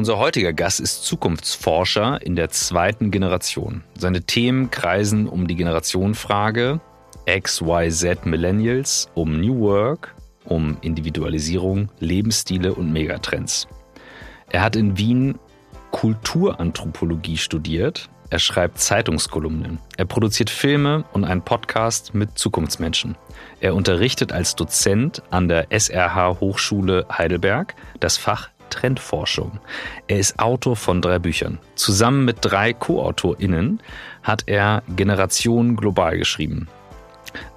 Unser heutiger Gast ist Zukunftsforscher in der zweiten Generation. Seine Themen kreisen um die Generationenfrage, XYZ Millennials, um New Work, um Individualisierung, Lebensstile und Megatrends. Er hat in Wien Kulturanthropologie studiert. Er schreibt Zeitungskolumnen. Er produziert Filme und einen Podcast mit Zukunftsmenschen. Er unterrichtet als Dozent an der SRH Hochschule Heidelberg das Fach Trendforschung. Er ist Autor von drei Büchern. Zusammen mit drei Co-AutorInnen hat er Generation Global geschrieben.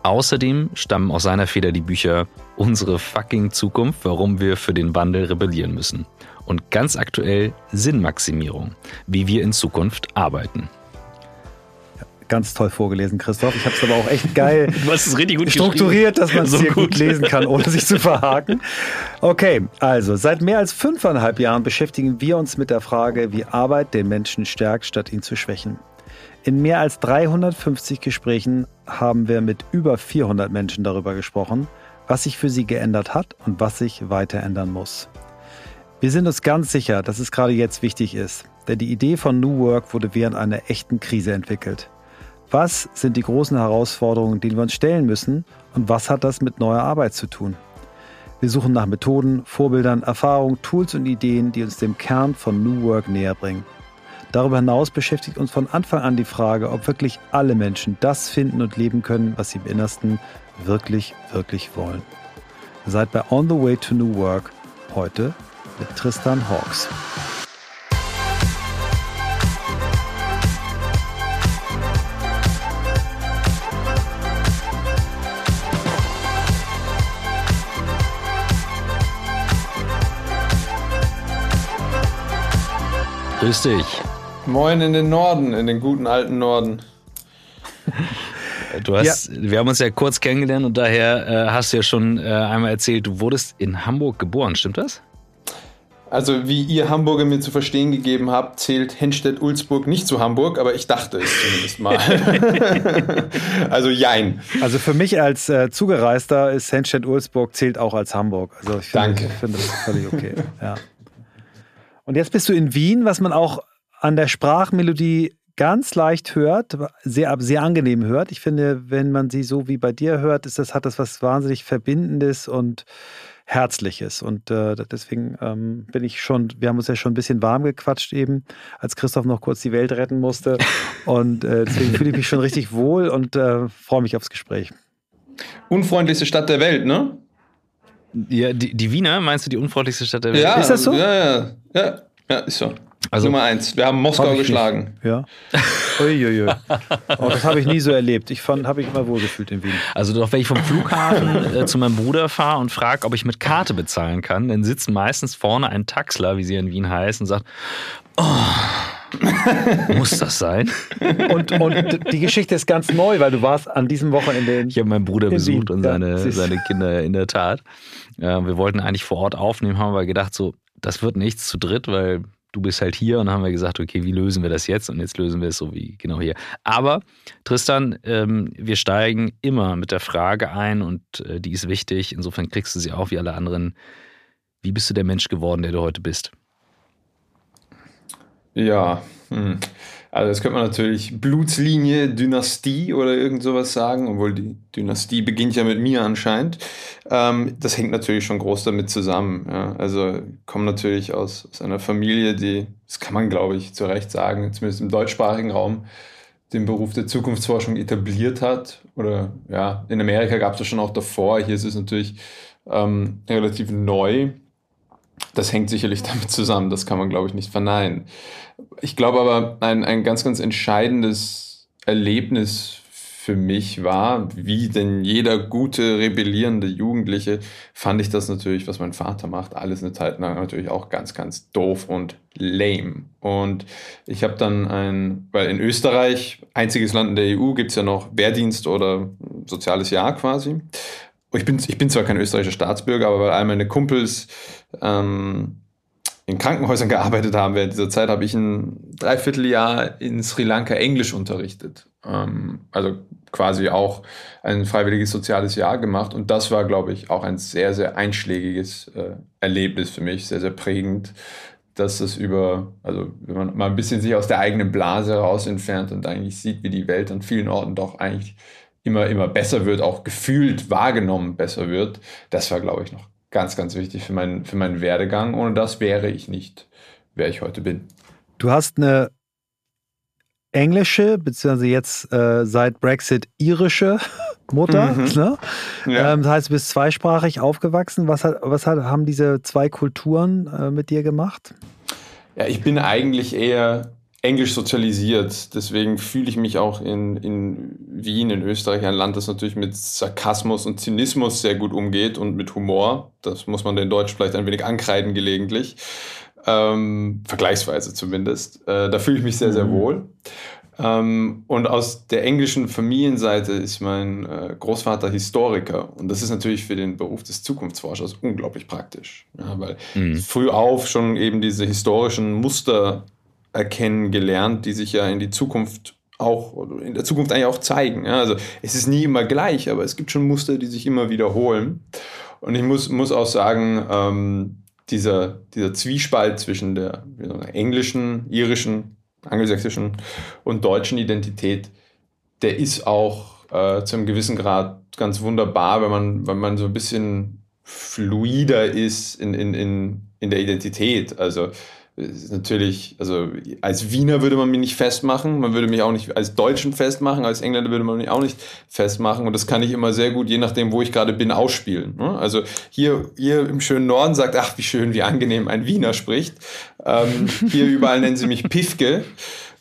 Außerdem stammen aus seiner Feder die Bücher Unsere fucking Zukunft, warum wir für den Wandel rebellieren müssen. Und ganz aktuell Sinnmaximierung, wie wir in Zukunft arbeiten. Ganz toll vorgelesen, Christoph. Ich habe es aber auch echt geil du hast es richtig gut strukturiert, dass man es so hier gut. gut lesen kann, ohne sich zu verhaken. Okay, also seit mehr als fünfeinhalb Jahren beschäftigen wir uns mit der Frage, wie Arbeit den Menschen stärkt, statt ihn zu schwächen. In mehr als 350 Gesprächen haben wir mit über 400 Menschen darüber gesprochen, was sich für sie geändert hat und was sich weiter ändern muss. Wir sind uns ganz sicher, dass es gerade jetzt wichtig ist, denn die Idee von New Work wurde während einer echten Krise entwickelt. Was sind die großen Herausforderungen, denen wir uns stellen müssen und was hat das mit neuer Arbeit zu tun? Wir suchen nach Methoden, Vorbildern, Erfahrungen, Tools und Ideen, die uns dem Kern von New Work näher bringen. Darüber hinaus beschäftigt uns von Anfang an die Frage, ob wirklich alle Menschen das finden und leben können, was sie im Innersten wirklich, wirklich wollen. Seid bei On the Way to New Work heute mit Tristan Hawks. Grüß dich. Moin in den Norden, in den guten alten Norden. Du hast, ja. wir haben uns ja kurz kennengelernt und daher äh, hast du ja schon äh, einmal erzählt, du wurdest in Hamburg geboren, stimmt das? Also wie ihr Hamburger mir zu verstehen gegeben habt, zählt Henstedt-Ulzburg nicht zu Hamburg, aber ich dachte es zumindest mal. also jein. Also für mich als äh, Zugereister ist Henstedt-Ulzburg zählt auch als Hamburg. Also ich finde, Danke. Ich finde das völlig okay. Ja. Und jetzt bist du in Wien, was man auch an der Sprachmelodie ganz leicht hört, sehr, sehr angenehm hört. Ich finde, wenn man sie so wie bei dir hört, ist das, hat das was wahnsinnig Verbindendes und Herzliches. Und äh, deswegen ähm, bin ich schon, wir haben uns ja schon ein bisschen warm gequatscht eben, als Christoph noch kurz die Welt retten musste. Und äh, deswegen fühle ich mich schon richtig wohl und äh, freue mich aufs Gespräch. Unfreundlichste Stadt der Welt, ne? Ja, die, die Wiener, meinst du die unfreundlichste Stadt der Welt? Ja, ist das so? Ja, ja, ja, ja ist so. Also, Nummer eins. Wir haben Moskau hab geschlagen. Nicht. Ja. Uiuiui. Oh, das habe ich nie so erlebt. Ich habe mich immer wohlgefühlt in Wien. Also doch, wenn ich vom Flughafen äh, zu meinem Bruder fahre und frage, ob ich mit Karte bezahlen kann, dann sitzt meistens vorne ein Taxler, wie sie in Wien heißen, und sagt, oh, muss das sein? Und, und die Geschichte ist ganz neu, weil du warst an diesem Wochenende in Ich habe meinen Bruder besucht Wien. und seine, ja, seine Kinder in der Tat. wir wollten eigentlich vor Ort aufnehmen, haben aber gedacht, so, das wird nichts zu dritt, weil du bist halt hier und dann haben wir gesagt, okay, wie lösen wir das jetzt? Und jetzt lösen wir es so wie genau hier. Aber Tristan, ähm, wir steigen immer mit der Frage ein und äh, die ist wichtig. Insofern kriegst du sie auch wie alle anderen. Wie bist du der Mensch geworden, der du heute bist? Ja, hm. also das könnte man natürlich Blutslinie, Dynastie oder irgend sowas sagen, obwohl die Dynastie beginnt ja mit mir anscheinend. Ähm, das hängt natürlich schon groß damit zusammen. Ja. Also ich komme natürlich aus, aus einer Familie, die, das kann man glaube ich zu Recht sagen, zumindest im deutschsprachigen Raum, den Beruf der Zukunftsforschung etabliert hat. Oder ja, in Amerika gab es das schon auch davor. Hier ist es natürlich ähm, relativ neu. Das hängt sicherlich damit zusammen, das kann man, glaube ich, nicht verneinen. Ich glaube aber, ein, ein ganz, ganz entscheidendes Erlebnis für mich war, wie denn jeder gute, rebellierende Jugendliche, fand ich das natürlich, was mein Vater macht, alles eine Zeit lang natürlich auch ganz, ganz doof und lame. Und ich habe dann ein, weil in Österreich, einziges Land in der EU, gibt es ja noch Wehrdienst oder soziales Jahr quasi. Ich bin, ich bin zwar kein österreichischer Staatsbürger, aber weil all meine Kumpels ähm, in Krankenhäusern gearbeitet haben während dieser Zeit, habe ich ein Dreivierteljahr in Sri Lanka Englisch unterrichtet. Ähm, also quasi auch ein freiwilliges soziales Jahr gemacht. Und das war, glaube ich, auch ein sehr, sehr einschlägiges äh, Erlebnis für mich, sehr, sehr prägend, dass das über, also wenn man mal ein bisschen sich aus der eigenen Blase heraus entfernt und eigentlich sieht, wie die Welt an vielen Orten doch eigentlich immer, immer besser wird, auch gefühlt wahrgenommen besser wird, das war, glaube ich, noch ganz, ganz wichtig für meinen, für meinen Werdegang. Ohne das wäre ich nicht, wer ich heute bin. Du hast eine englische, beziehungsweise jetzt äh, seit Brexit irische Mutter. Mhm. Ne? Ja. Ähm, das heißt, du bist zweisprachig aufgewachsen. Was, hat, was hat, haben diese zwei Kulturen äh, mit dir gemacht? Ja, ich bin eigentlich eher englisch sozialisiert. Deswegen fühle ich mich auch in, in Wien, in Österreich, ein Land, das natürlich mit Sarkasmus und Zynismus sehr gut umgeht und mit Humor. Das muss man den Deutsch vielleicht ein wenig ankreiden gelegentlich. Ähm, vergleichsweise zumindest. Äh, da fühle ich mich sehr, sehr mhm. wohl. Ähm, und aus der englischen Familienseite ist mein äh, Großvater Historiker. Und das ist natürlich für den Beruf des Zukunftsforschers unglaublich praktisch. Ja, weil mhm. früh auf schon eben diese historischen Muster erkennen gelernt, die sich ja in die Zukunft auch, in der Zukunft eigentlich auch zeigen. Ja, also es ist nie immer gleich, aber es gibt schon Muster, die sich immer wiederholen. Und ich muss, muss auch sagen, ähm, dieser, dieser Zwiespalt zwischen der englischen, irischen angelsächsischen und deutschen Identität, der ist auch äh, zu einem gewissen Grad ganz wunderbar, wenn man, wenn man so ein bisschen fluider ist in, in, in, in der Identität. Also natürlich, also als Wiener würde man mich nicht festmachen, man würde mich auch nicht als Deutschen festmachen, als Engländer würde man mich auch nicht festmachen und das kann ich immer sehr gut, je nachdem, wo ich gerade bin, ausspielen. Ne? Also hier, hier im schönen Norden sagt, ach, wie schön, wie angenehm ein Wiener spricht. Ähm, hier überall nennen sie mich Pifke.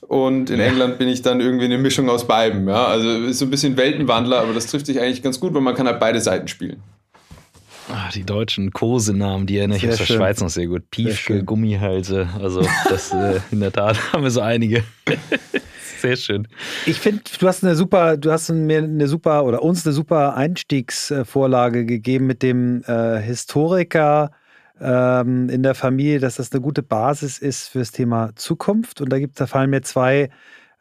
Und in England bin ich dann irgendwie eine Mischung aus beiden. Ja? Also ist so ein bisschen Weltenwandler, aber das trifft sich eigentlich ganz gut, weil man kann halt beide Seiten spielen. Ach, die deutschen Kosenamen, die erinnere ich aus der schön. Schweiz noch sehr gut. Piefke, Gummihalse. Also das äh, in der Tat haben wir so einige. sehr schön. Ich finde, du hast eine super, du hast mir eine super oder uns eine super Einstiegsvorlage gegeben mit dem äh, Historiker ähm, in der Familie, dass das eine gute Basis ist fürs Thema Zukunft. Und da gibt da fallen mir zwei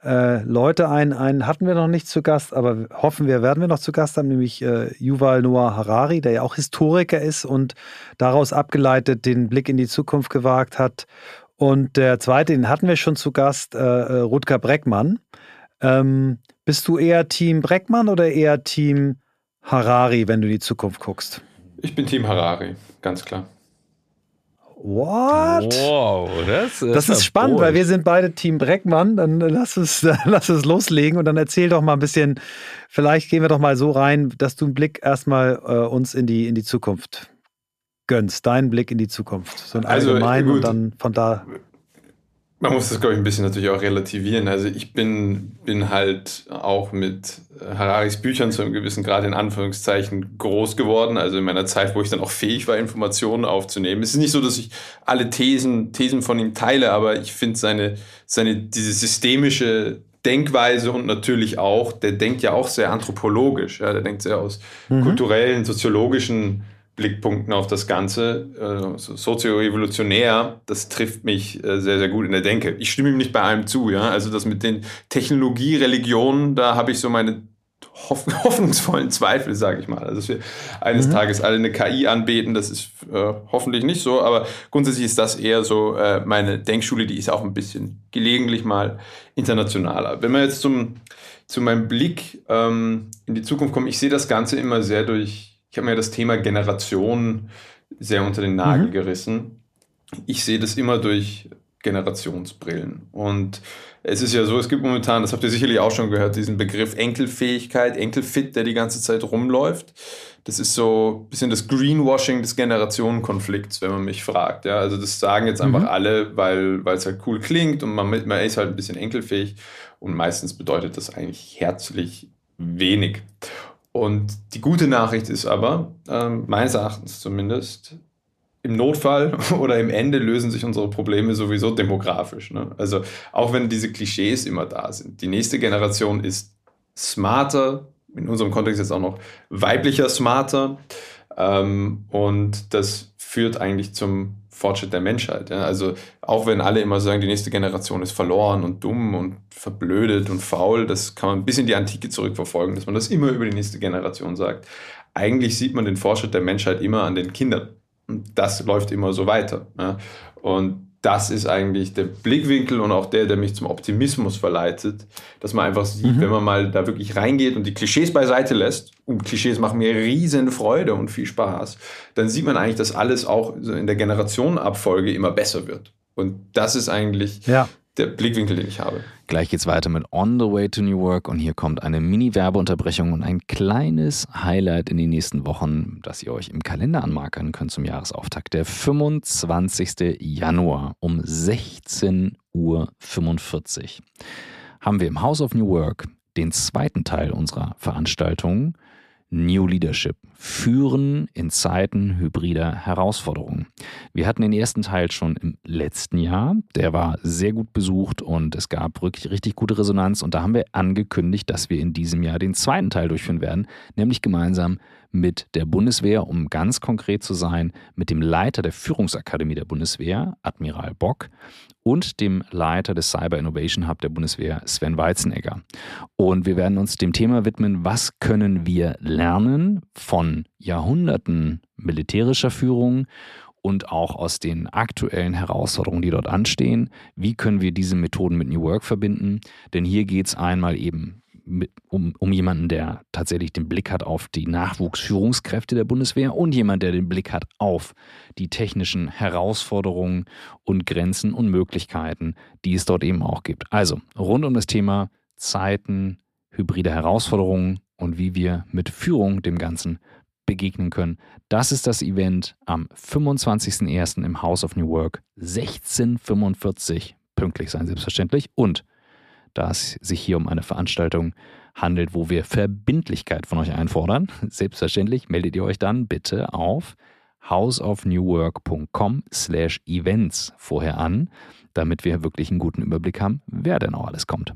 äh, Leute ein. Einen hatten wir noch nicht zu Gast, aber hoffen wir, werden wir noch zu Gast haben, nämlich äh, Yuval Noah Harari, der ja auch Historiker ist und daraus abgeleitet den Blick in die Zukunft gewagt hat. Und der zweite, den hatten wir schon zu Gast, äh, äh Rutger Breckmann. Ähm, bist du eher Team Breckmann oder eher Team Harari, wenn du in die Zukunft guckst? Ich bin Team Harari, ganz klar. What? Wow, das, das, das ist spannend, weil wir sind beide Team Breckmann. Dann lass es, lass es loslegen und dann erzähl doch mal ein bisschen. Vielleicht gehen wir doch mal so rein, dass du einen Blick erstmal äh, uns in die, in die Zukunft gönnst. Deinen Blick in die Zukunft. So ein also, allgemein und dann von da man muss das, glaube ich, ein bisschen natürlich auch relativieren. Also ich bin, bin halt auch mit Hararis Büchern zu einem gewissen Grad in Anführungszeichen groß geworden. Also in meiner Zeit, wo ich dann auch fähig war, Informationen aufzunehmen. Es ist nicht so, dass ich alle Thesen, Thesen von ihm teile, aber ich finde seine, seine, diese systemische Denkweise und natürlich auch, der denkt ja auch sehr anthropologisch. Ja, der denkt sehr aus mhm. kulturellen, soziologischen Blickpunkten auf das Ganze, äh, so sozioevolutionär, das trifft mich äh, sehr, sehr gut in der Denke. Ich stimme ihm nicht bei allem zu, ja. Also das mit den Technologie, Religionen, da habe ich so meine hoff hoffnungsvollen Zweifel, sage ich mal. Also dass wir eines mhm. Tages alle eine KI anbeten, das ist äh, hoffentlich nicht so, aber grundsätzlich ist das eher so äh, meine Denkschule, die ist auch ein bisschen gelegentlich mal internationaler. Wenn wir jetzt zum, zu meinem Blick ähm, in die Zukunft kommen, ich sehe das Ganze immer sehr durch ich habe mir das Thema Generation sehr unter den Nagel mhm. gerissen. Ich sehe das immer durch Generationsbrillen. Und es ist ja so, es gibt momentan, das habt ihr sicherlich auch schon gehört, diesen Begriff Enkelfähigkeit, Enkelfit, der die ganze Zeit rumläuft. Das ist so ein bisschen das Greenwashing des Generationenkonflikts, wenn man mich fragt. Ja, also das sagen jetzt einfach mhm. alle, weil, es halt cool klingt und man, man ist halt ein bisschen enkelfähig. Und meistens bedeutet das eigentlich herzlich wenig. Und die gute Nachricht ist aber, äh, meines Erachtens zumindest, im Notfall oder im Ende lösen sich unsere Probleme sowieso demografisch. Ne? Also auch wenn diese Klischees immer da sind. Die nächste Generation ist smarter, in unserem Kontext jetzt auch noch weiblicher smarter. Ähm, und das führt eigentlich zum Fortschritt der Menschheit. Ja? Also auch wenn alle immer sagen, die nächste Generation ist verloren und dumm und verblödet und faul, das kann man bis in die Antike zurückverfolgen, dass man das immer über die nächste Generation sagt. Eigentlich sieht man den Fortschritt der Menschheit immer an den Kindern. Und das läuft immer so weiter. Ja? Und das ist eigentlich der Blickwinkel und auch der, der mich zum Optimismus verleitet, dass man einfach sieht, mhm. wenn man mal da wirklich reingeht und die Klischees beiseite lässt, und Klischees machen mir riesen Freude und viel Spaß, dann sieht man eigentlich, dass alles auch in der Generationenabfolge immer besser wird. Und das ist eigentlich ja der Blickwinkel, den ich habe. Gleich geht's weiter mit On the Way to New Work und hier kommt eine Mini-Werbeunterbrechung und ein kleines Highlight in den nächsten Wochen, das ihr euch im Kalender anmarkern könnt zum Jahresauftakt. Der 25. Januar um 16.45 Uhr haben wir im House of New Work den zweiten Teil unserer Veranstaltung New Leadership. Führen in Zeiten hybrider Herausforderungen. Wir hatten den ersten Teil schon im letzten Jahr. Der war sehr gut besucht und es gab wirklich richtig gute Resonanz. Und da haben wir angekündigt, dass wir in diesem Jahr den zweiten Teil durchführen werden, nämlich gemeinsam mit der Bundeswehr, um ganz konkret zu sein, mit dem Leiter der Führungsakademie der Bundeswehr, Admiral Bock, und dem Leiter des Cyber Innovation Hub der Bundeswehr, Sven Weizenegger. Und wir werden uns dem Thema widmen, was können wir lernen von Jahrhunderten militärischer Führung und auch aus den aktuellen Herausforderungen, die dort anstehen. Wie können wir diese Methoden mit New Work verbinden? Denn hier geht es einmal eben um, um jemanden, der tatsächlich den Blick hat auf die Nachwuchsführungskräfte der Bundeswehr und jemand, der den Blick hat auf die technischen Herausforderungen und Grenzen und Möglichkeiten, die es dort eben auch gibt. Also rund um das Thema Zeiten, hybride Herausforderungen und wie wir mit Führung dem Ganzen begegnen können. Das ist das Event am 25.01. im House of New Work, 1645. Pünktlich sein, selbstverständlich. Und da es sich hier um eine Veranstaltung handelt, wo wir Verbindlichkeit von euch einfordern. Selbstverständlich meldet ihr euch dann bitte auf houseofnewwork.com slash events vorher an, damit wir wirklich einen guten Überblick haben, wer denn auch alles kommt.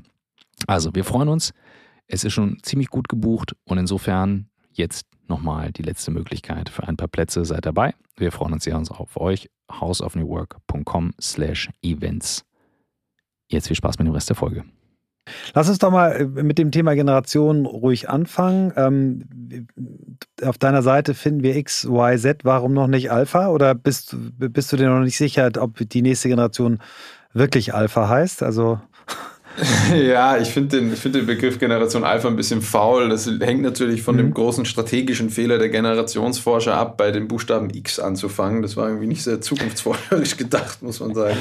Also, wir freuen uns. Es ist schon ziemlich gut gebucht und insofern jetzt nochmal die letzte Möglichkeit für ein paar Plätze. Seid dabei. Wir freuen uns sehr auf euch. houseofnewwork.com slash events. Jetzt viel Spaß mit dem Rest der Folge. Lass uns doch mal äh, mit dem Thema Generation ruhig anfangen. Ähm, auf deiner Seite finden wir X, Y, Z. Warum noch nicht Alpha? Oder bist, bist du dir noch nicht sicher, ob die nächste Generation wirklich Alpha heißt? Also Ja, ich finde den, find den Begriff Generation Alpha ein bisschen faul. Das hängt natürlich von mhm. dem großen strategischen Fehler der Generationsforscher ab, bei dem Buchstaben X anzufangen. Das war irgendwie nicht sehr zukunftsforscherisch gedacht, muss man sagen.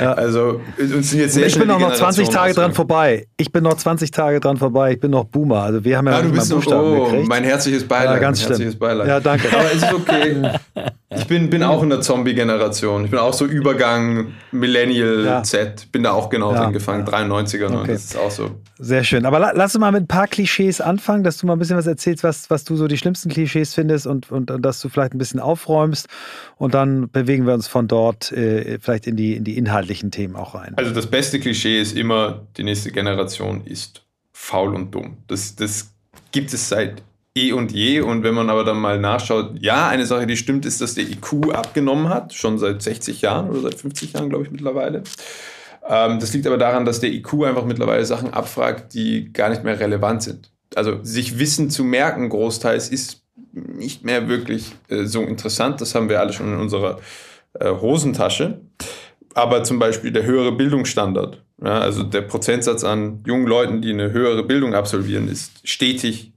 Ja. Also, uns sind jetzt sehr Ich bin noch 20 Tage dran vorbei. Ich bin noch 20 Tage dran vorbei. Ich bin noch Boomer. Also, wir haben ja, ja du bist noch, Buchstaben oh, gekriegt. Mein herzliches Beileid. Ja, ganz herzliches Beileid. Ja, danke. Aber es ist okay. Ich bin, bin auch in der Zombie-Generation. Ich bin auch so Übergang Millennial ja. Z. Bin da auch genau ja. drin gefangen. 93 90ern ne? okay. und das ist auch so. Sehr schön. Aber la lass uns mal mit ein paar Klischees anfangen, dass du mal ein bisschen was erzählst, was, was du so die schlimmsten Klischees findest und, und, und dass du vielleicht ein bisschen aufräumst. Und dann bewegen wir uns von dort äh, vielleicht in die, in die inhaltlichen Themen auch rein. Also das beste Klischee ist immer, die nächste Generation ist faul und dumm. Das, das gibt es seit eh und je. Und wenn man aber dann mal nachschaut, ja, eine Sache, die stimmt, ist, dass der IQ abgenommen hat, schon seit 60 Jahren oder seit 50 Jahren, glaube ich, mittlerweile. Ähm, das liegt aber daran, dass der IQ einfach mittlerweile Sachen abfragt, die gar nicht mehr relevant sind. Also sich Wissen zu merken, großteils, ist nicht mehr wirklich äh, so interessant. Das haben wir alle schon in unserer äh, Hosentasche. Aber zum Beispiel der höhere Bildungsstandard, ja, also der Prozentsatz an jungen Leuten, die eine höhere Bildung absolvieren, ist stetig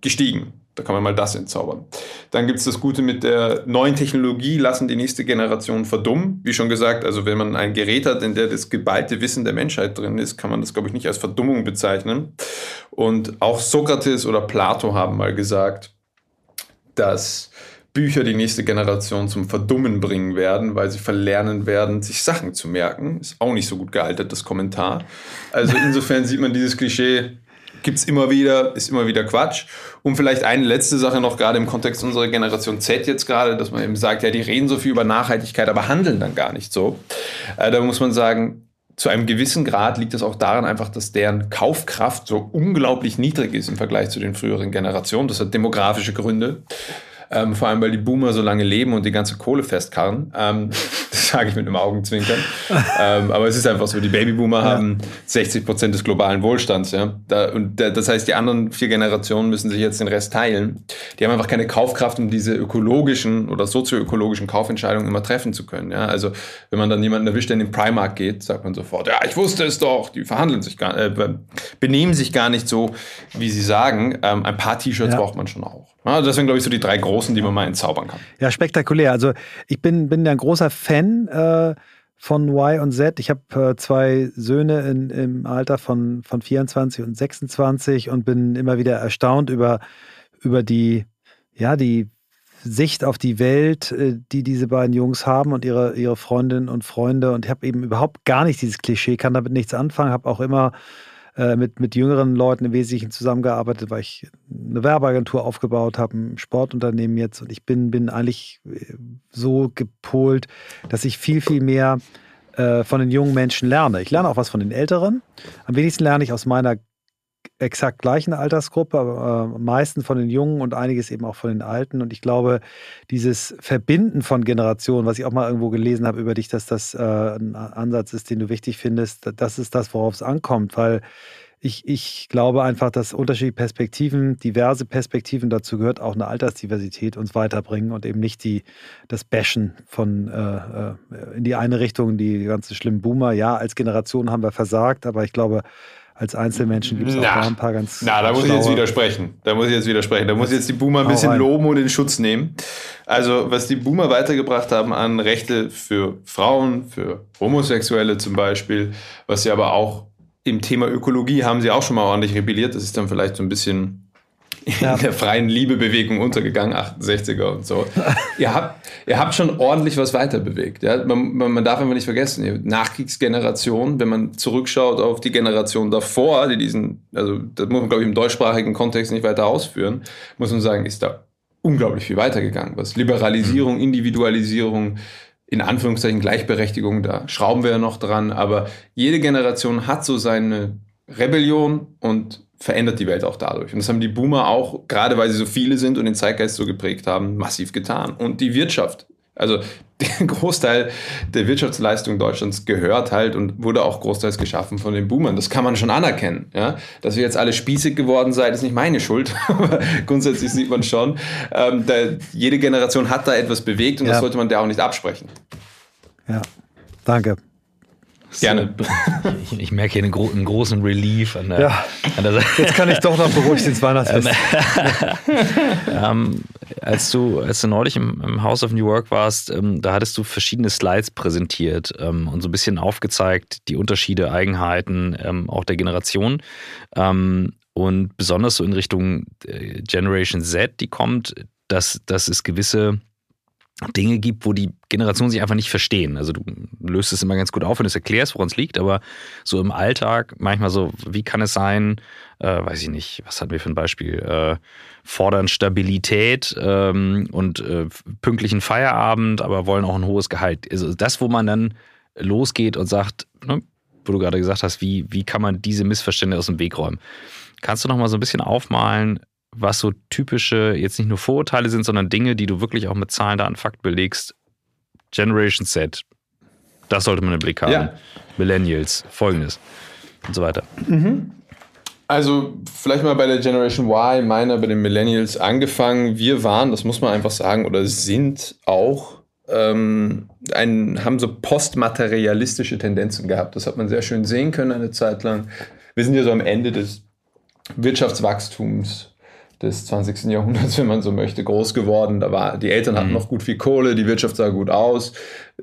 gestiegen. Da kann man mal das entzaubern. Dann gibt es das Gute mit der neuen Technologie, lassen die nächste Generation verdummen. Wie schon gesagt, also wenn man ein Gerät hat, in der das geballte Wissen der Menschheit drin ist, kann man das, glaube ich, nicht als Verdummung bezeichnen. Und auch Sokrates oder Plato haben mal gesagt, dass Bücher die nächste Generation zum Verdummen bringen werden, weil sie verlernen werden, sich Sachen zu merken. Ist auch nicht so gut gealtert, das Kommentar. Also insofern sieht man dieses Klischee gibt es immer wieder, ist immer wieder Quatsch. Und vielleicht eine letzte Sache noch, gerade im Kontext unserer Generation Z jetzt gerade, dass man eben sagt, ja, die reden so viel über Nachhaltigkeit, aber handeln dann gar nicht so. Äh, da muss man sagen, zu einem gewissen Grad liegt es auch daran einfach, dass deren Kaufkraft so unglaublich niedrig ist im Vergleich zu den früheren Generationen. Das hat demografische Gründe. Ähm, vor allem, weil die Boomer so lange leben und die ganze Kohle festkarren. Ähm, Das sage ich mit einem Augenzwinkern. ähm, aber es ist einfach so, die Babyboomer ja. haben 60 Prozent des globalen Wohlstands. Ja? Da, und da, das heißt, die anderen vier Generationen müssen sich jetzt den Rest teilen. Die haben einfach keine Kaufkraft, um diese ökologischen oder sozioökologischen Kaufentscheidungen immer treffen zu können. Ja? Also wenn man dann jemanden erwischt, der in den Primark geht, sagt man sofort, ja, ich wusste es doch. Die verhandeln sich gar, äh, benehmen sich gar nicht so, wie sie sagen. Ähm, ein paar T-Shirts ja. braucht man schon auch. Also das sind, glaube ich, so die drei großen, die man mal entzaubern kann. Ja, spektakulär. Also ich bin, bin ein großer Fan äh, von Y und Z. Ich habe äh, zwei Söhne in, im Alter von, von 24 und 26 und bin immer wieder erstaunt über, über die, ja, die Sicht auf die Welt, äh, die diese beiden Jungs haben und ihre, ihre Freundinnen und Freunde. Und ich habe eben überhaupt gar nicht dieses Klischee, kann damit nichts anfangen, habe auch immer äh, mit, mit jüngeren Leuten im Wesentlichen zusammengearbeitet, weil ich eine Werbeagentur aufgebaut habe, ein Sportunternehmen jetzt. Und ich bin, bin eigentlich äh, so gepolt, dass ich viel, viel mehr äh, von den jungen Menschen lerne. Ich lerne auch was von den Älteren. Am wenigsten lerne ich aus meiner exakt gleichen Altersgruppe, aber äh, meisten von den Jungen und einiges eben auch von den Alten. Und ich glaube, dieses Verbinden von Generationen, was ich auch mal irgendwo gelesen habe über dich, dass das äh, ein Ansatz ist, den du wichtig findest, das ist das, worauf es ankommt, weil ich, ich glaube einfach, dass unterschiedliche Perspektiven, diverse Perspektiven, dazu gehört auch eine Altersdiversität, uns weiterbringen und eben nicht die, das Bashen von äh, äh in die eine Richtung, die ganzen schlimmen Boomer. Ja, als Generation haben wir versagt, aber ich glaube, als Einzelmenschen gibt es auch da ein paar ganz. Na, da muss ich jetzt widersprechen. Da muss ich jetzt widersprechen. Da muss ich jetzt die Boomer ein bisschen loben und in Schutz nehmen. Also, was die Boomer weitergebracht haben an Rechte für Frauen, für Homosexuelle zum Beispiel, was sie aber auch im Thema Ökologie haben sie auch schon mal ordentlich rebelliert. Das ist dann vielleicht so ein bisschen ja. in der freien Liebebewegung untergegangen, 68er und so. ihr, habt, ihr habt schon ordentlich was weiterbewegt. Ja? Man, man darf einfach nicht vergessen, Nachkriegsgeneration, wenn man zurückschaut auf die Generation davor, die diesen, also das muss man, glaube ich, im deutschsprachigen Kontext nicht weiter ausführen, muss man sagen, ist da unglaublich viel weitergegangen. Was Liberalisierung, mhm. Individualisierung, in Anführungszeichen Gleichberechtigung, da schrauben wir ja noch dran, aber jede Generation hat so seine Rebellion und verändert die Welt auch dadurch. Und das haben die Boomer auch, gerade weil sie so viele sind und den Zeitgeist so geprägt haben, massiv getan. Und die Wirtschaft. Also der Großteil der Wirtschaftsleistung Deutschlands gehört halt und wurde auch großteils geschaffen von den Boomern. Das kann man schon anerkennen. Ja? Dass wir jetzt alle spießig geworden seid, ist nicht meine Schuld. Aber grundsätzlich sieht man schon, ähm, da, jede Generation hat da etwas bewegt und ja. das sollte man der auch nicht absprechen. Ja, danke. Gerne. Ich, ich, merke hier einen, gro einen, großen Relief an der, ja, an der Jetzt kann ich doch noch beruhigt ins Weihnachtsfest. ähm, als, du, als du neulich im, im, House of New York warst, ähm, da hattest du verschiedene Slides präsentiert ähm, und so ein bisschen aufgezeigt, die Unterschiede, Eigenheiten ähm, auch der Generation. Ähm, und besonders so in Richtung äh, Generation Z, die kommt, dass, dass es gewisse Dinge gibt, wo die Generationen sich einfach nicht verstehen. Also du löst es immer ganz gut auf, wenn du es erklärst, woran es liegt, aber so im Alltag manchmal so, wie kann es sein, äh, weiß ich nicht, was hatten wir für ein Beispiel, äh, fordern Stabilität ähm, und äh, pünktlichen Feierabend, aber wollen auch ein hohes Gehalt. Also das, wo man dann losgeht und sagt, ne, wo du gerade gesagt hast, wie, wie kann man diese Missverständnisse aus dem Weg räumen? Kannst du noch mal so ein bisschen aufmalen, was so typische, jetzt nicht nur Vorurteile sind, sondern Dinge, die du wirklich auch mit Zahlen, Daten, Fakt belegst. Generation Z, das sollte man im Blick haben. Ja. Millennials, folgendes und so weiter. Mhm. Also vielleicht mal bei der Generation Y, meiner bei den Millennials angefangen. Wir waren, das muss man einfach sagen, oder sind auch, ähm, ein, haben so postmaterialistische Tendenzen gehabt. Das hat man sehr schön sehen können eine Zeit lang. Wir sind ja so am Ende des Wirtschaftswachstums des 20. Jahrhunderts, wenn man so möchte, groß geworden. Da war, die Eltern hatten mhm. noch gut viel Kohle, die Wirtschaft sah gut aus.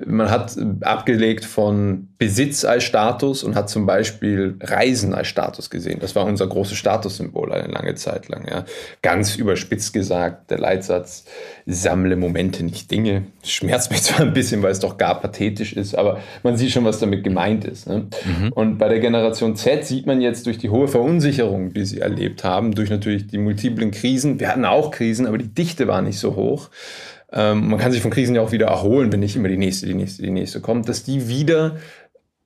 Man hat abgelegt von Besitz als Status und hat zum Beispiel Reisen als Status gesehen. Das war unser großes Statussymbol eine lange Zeit lang. Ja. Ganz überspitzt gesagt, der Leitsatz, sammle Momente, nicht Dinge. Das schmerzt mich zwar ein bisschen, weil es doch gar pathetisch ist, aber man sieht schon, was damit gemeint ist. Ne? Mhm. Und bei der Generation Z sieht man jetzt durch die hohe Verunsicherung, die sie erlebt haben, durch natürlich die multiplen Krisen, wir hatten auch Krisen, aber die Dichte war nicht so hoch, ähm, man kann sich von Krisen ja auch wieder erholen, wenn nicht immer die nächste, die nächste, die nächste kommt, dass die wieder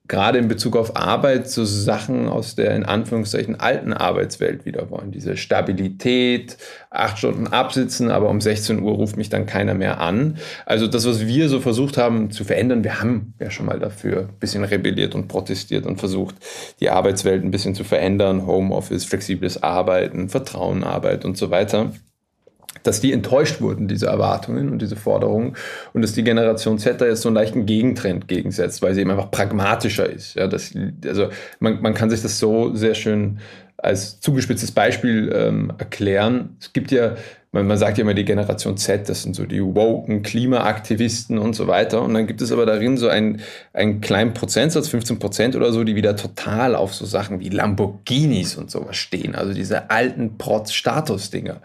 gerade in Bezug auf Arbeit so Sachen aus der in Anführungszeichen alten Arbeitswelt wieder wollen. Diese Stabilität, acht Stunden absitzen, aber um 16 Uhr ruft mich dann keiner mehr an. Also das, was wir so versucht haben zu verändern, wir haben ja schon mal dafür ein bisschen rebelliert und protestiert und versucht, die Arbeitswelt ein bisschen zu verändern. Homeoffice, flexibles Arbeiten, Vertrauenarbeit und so weiter dass die enttäuscht wurden, diese Erwartungen und diese Forderungen und dass die Generation Z da jetzt so einen leichten Gegentrend gegensetzt, weil sie eben einfach pragmatischer ist. Ja, das, also man, man kann sich das so sehr schön als zugespitztes Beispiel ähm, erklären. Es gibt ja man, man sagt ja immer die Generation Z, das sind so die woken Klimaaktivisten und so weiter. Und dann gibt es aber darin so einen, einen kleinen Prozentsatz, 15 Prozent oder so, die wieder total auf so Sachen wie Lamborghinis und sowas stehen. Also diese alten Protz-Status-Dinger.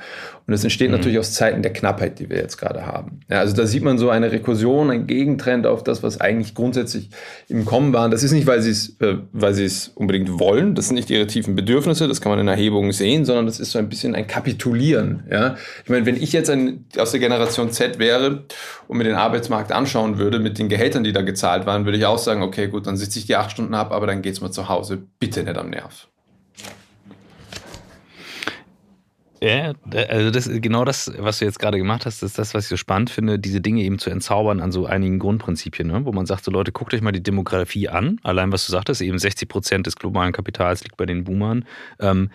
Und das entsteht mhm. natürlich aus Zeiten der Knappheit, die wir jetzt gerade haben. Ja, also da sieht man so eine Rekursion, ein Gegentrend auf das, was eigentlich grundsätzlich im Kommen war. Das ist nicht, weil sie es, äh, weil sie es unbedingt wollen. Das sind nicht ihre tiefen Bedürfnisse. Das kann man in Erhebungen sehen, sondern das ist so ein bisschen ein Kapitulieren. Ja, ich meine, wenn ich jetzt ein, aus der Generation Z wäre und mir den Arbeitsmarkt anschauen würde mit den Gehältern, die da gezahlt waren, würde ich auch sagen, okay, gut, dann sitze ich die acht Stunden ab, aber dann geht's mal zu Hause. Bitte nicht am Nerv. Ja, also das genau das, was du jetzt gerade gemacht hast, ist das, was ich so spannend finde, diese Dinge eben zu entzaubern an so einigen Grundprinzipien, ne? wo man sagt, so Leute, guckt euch mal die Demografie an. Allein was du sagtest, eben 60 Prozent des globalen Kapitals liegt bei den Boomern. Ähm,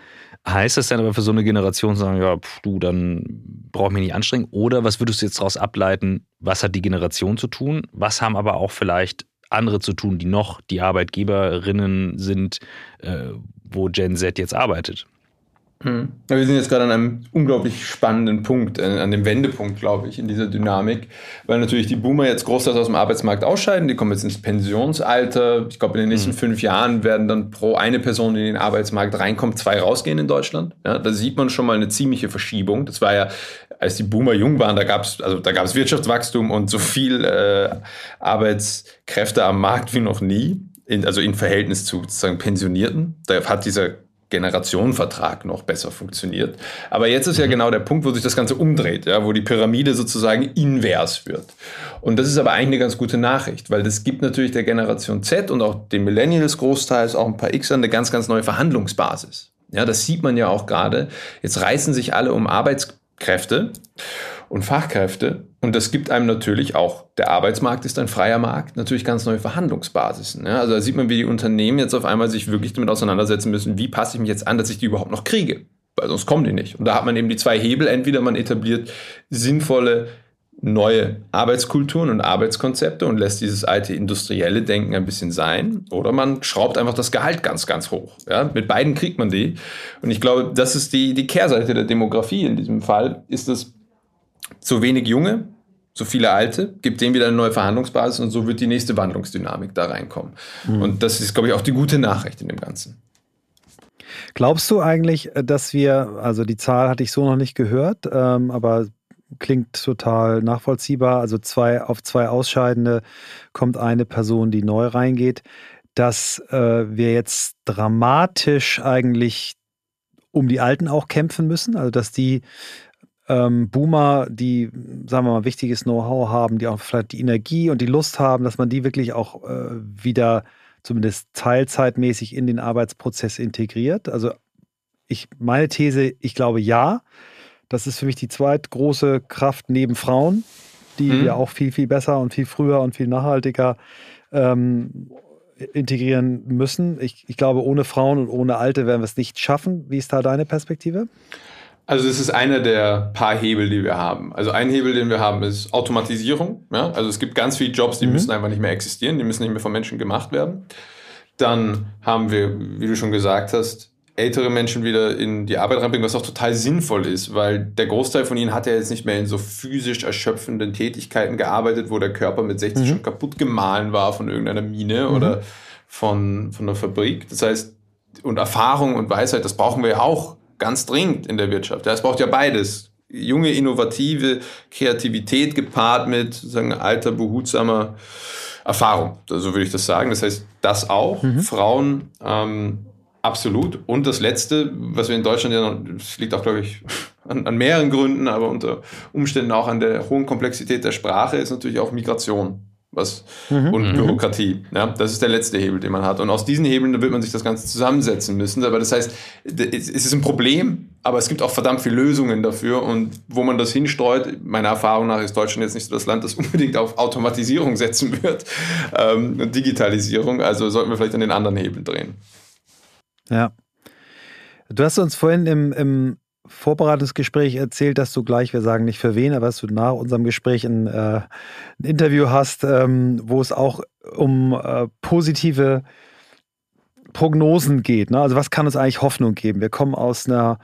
Heißt das dann aber für so eine Generation sagen, ja, pf, du, dann brauch mich nicht anstrengen? Oder was würdest du jetzt daraus ableiten, was hat die Generation zu tun? Was haben aber auch vielleicht andere zu tun, die noch die Arbeitgeberinnen sind, äh, wo Gen Z jetzt arbeitet? Hm. Wir sind jetzt gerade an einem unglaublich spannenden Punkt, äh, an dem Wendepunkt, glaube ich, in dieser Dynamik, weil natürlich die Boomer jetzt großteils aus dem Arbeitsmarkt ausscheiden, die kommen jetzt ins Pensionsalter. Ich glaube, in den nächsten mhm. fünf Jahren werden dann pro eine Person, die in den Arbeitsmarkt reinkommt, zwei rausgehen in Deutschland. Ja, da sieht man schon mal eine ziemliche Verschiebung. Das war ja, als die Boomer jung waren, da gab es also da gab es Wirtschaftswachstum und so viel äh, Arbeitskräfte am Markt wie noch nie. In, also in Verhältnis zu sozusagen Pensionierten. Da hat dieser Generationenvertrag noch besser funktioniert. Aber jetzt ist ja genau der Punkt, wo sich das Ganze umdreht, ja, wo die Pyramide sozusagen invers wird. Und das ist aber eigentlich eine ganz gute Nachricht, weil das gibt natürlich der Generation Z und auch den Millennials großteils, auch ein paar Xern, eine ganz, ganz neue Verhandlungsbasis. Ja, das sieht man ja auch gerade. Jetzt reißen sich alle um Arbeitskräfte und Fachkräfte. Und das gibt einem natürlich auch, der Arbeitsmarkt ist ein freier Markt, natürlich ganz neue Verhandlungsbasisen. Ja? Also da sieht man, wie die Unternehmen jetzt auf einmal sich wirklich damit auseinandersetzen müssen, wie passe ich mich jetzt an, dass ich die überhaupt noch kriege. Weil sonst kommen die nicht. Und da hat man eben die zwei Hebel. Entweder man etabliert sinnvolle neue Arbeitskulturen und Arbeitskonzepte und lässt dieses alte industrielle Denken ein bisschen sein. Oder man schraubt einfach das Gehalt ganz, ganz hoch. Ja, mit beiden kriegt man die. Und ich glaube, das ist die, die Kehrseite der Demografie in diesem Fall, ist es zu wenig Junge, so viele Alte, gibt denen wieder eine neue Verhandlungsbasis und so wird die nächste Wandlungsdynamik da reinkommen. Mhm. Und das ist, glaube ich, auch die gute Nachricht in dem Ganzen. Glaubst du eigentlich, dass wir, also die Zahl hatte ich so noch nicht gehört, ähm, aber klingt total nachvollziehbar. Also zwei auf zwei Ausscheidende kommt eine Person, die neu reingeht, dass äh, wir jetzt dramatisch eigentlich um die Alten auch kämpfen müssen. Also dass die ähm, Boomer, die, sagen wir mal, wichtiges Know-how haben, die auch vielleicht die Energie und die Lust haben, dass man die wirklich auch äh, wieder zumindest teilzeitmäßig in den Arbeitsprozess integriert. Also ich, meine These, ich glaube ja. Das ist für mich die zweitgroße Kraft neben Frauen, die mhm. wir auch viel, viel besser und viel früher und viel nachhaltiger ähm, integrieren müssen. Ich, ich glaube, ohne Frauen und ohne Alte werden wir es nicht schaffen. Wie ist da deine Perspektive? Also es ist einer der paar Hebel, die wir haben. Also ein Hebel, den wir haben, ist Automatisierung. Ja? Also es gibt ganz viele Jobs, die mhm. müssen einfach nicht mehr existieren, die müssen nicht mehr von Menschen gemacht werden. Dann haben wir, wie du schon gesagt hast, ältere Menschen wieder in die Arbeit reinbringen, was auch total sinnvoll ist, weil der Großteil von ihnen hat ja jetzt nicht mehr in so physisch erschöpfenden Tätigkeiten gearbeitet, wo der Körper mit 60 mhm. schon kaputt gemahlen war von irgendeiner Mine mhm. oder von, von einer Fabrik. Das heißt, und Erfahrung und Weisheit, das brauchen wir ja auch ganz dringend in der Wirtschaft. Ja, es braucht ja beides. Junge, innovative Kreativität gepaart mit sozusagen alter, behutsamer Erfahrung. So würde ich das sagen. Das heißt, das auch. Mhm. Frauen ähm, absolut. Und das Letzte, was wir in Deutschland ja noch, das liegt auch, glaube ich, an, an mehreren Gründen, aber unter Umständen auch an der hohen Komplexität der Sprache, ist natürlich auch Migration. Was mhm. und. Bürokratie. Ja, das ist der letzte Hebel, den man hat. Und aus diesen Hebeln wird man sich das Ganze zusammensetzen müssen. Aber das heißt, es ist ein Problem, aber es gibt auch verdammt viele Lösungen dafür. Und wo man das hinstreut, meiner Erfahrung nach ist Deutschland jetzt nicht so das Land, das unbedingt auf Automatisierung setzen wird ähm, und Digitalisierung. Also sollten wir vielleicht an den anderen Hebeln drehen. Ja. Du hast uns vorhin im, im Vorbereitungsgespräch erzählt, dass du gleich, wir sagen nicht für wen, aber dass du nach unserem Gespräch ein, äh, ein Interview hast, ähm, wo es auch um äh, positive Prognosen geht. Ne? Also was kann uns eigentlich Hoffnung geben? Wir kommen aus einer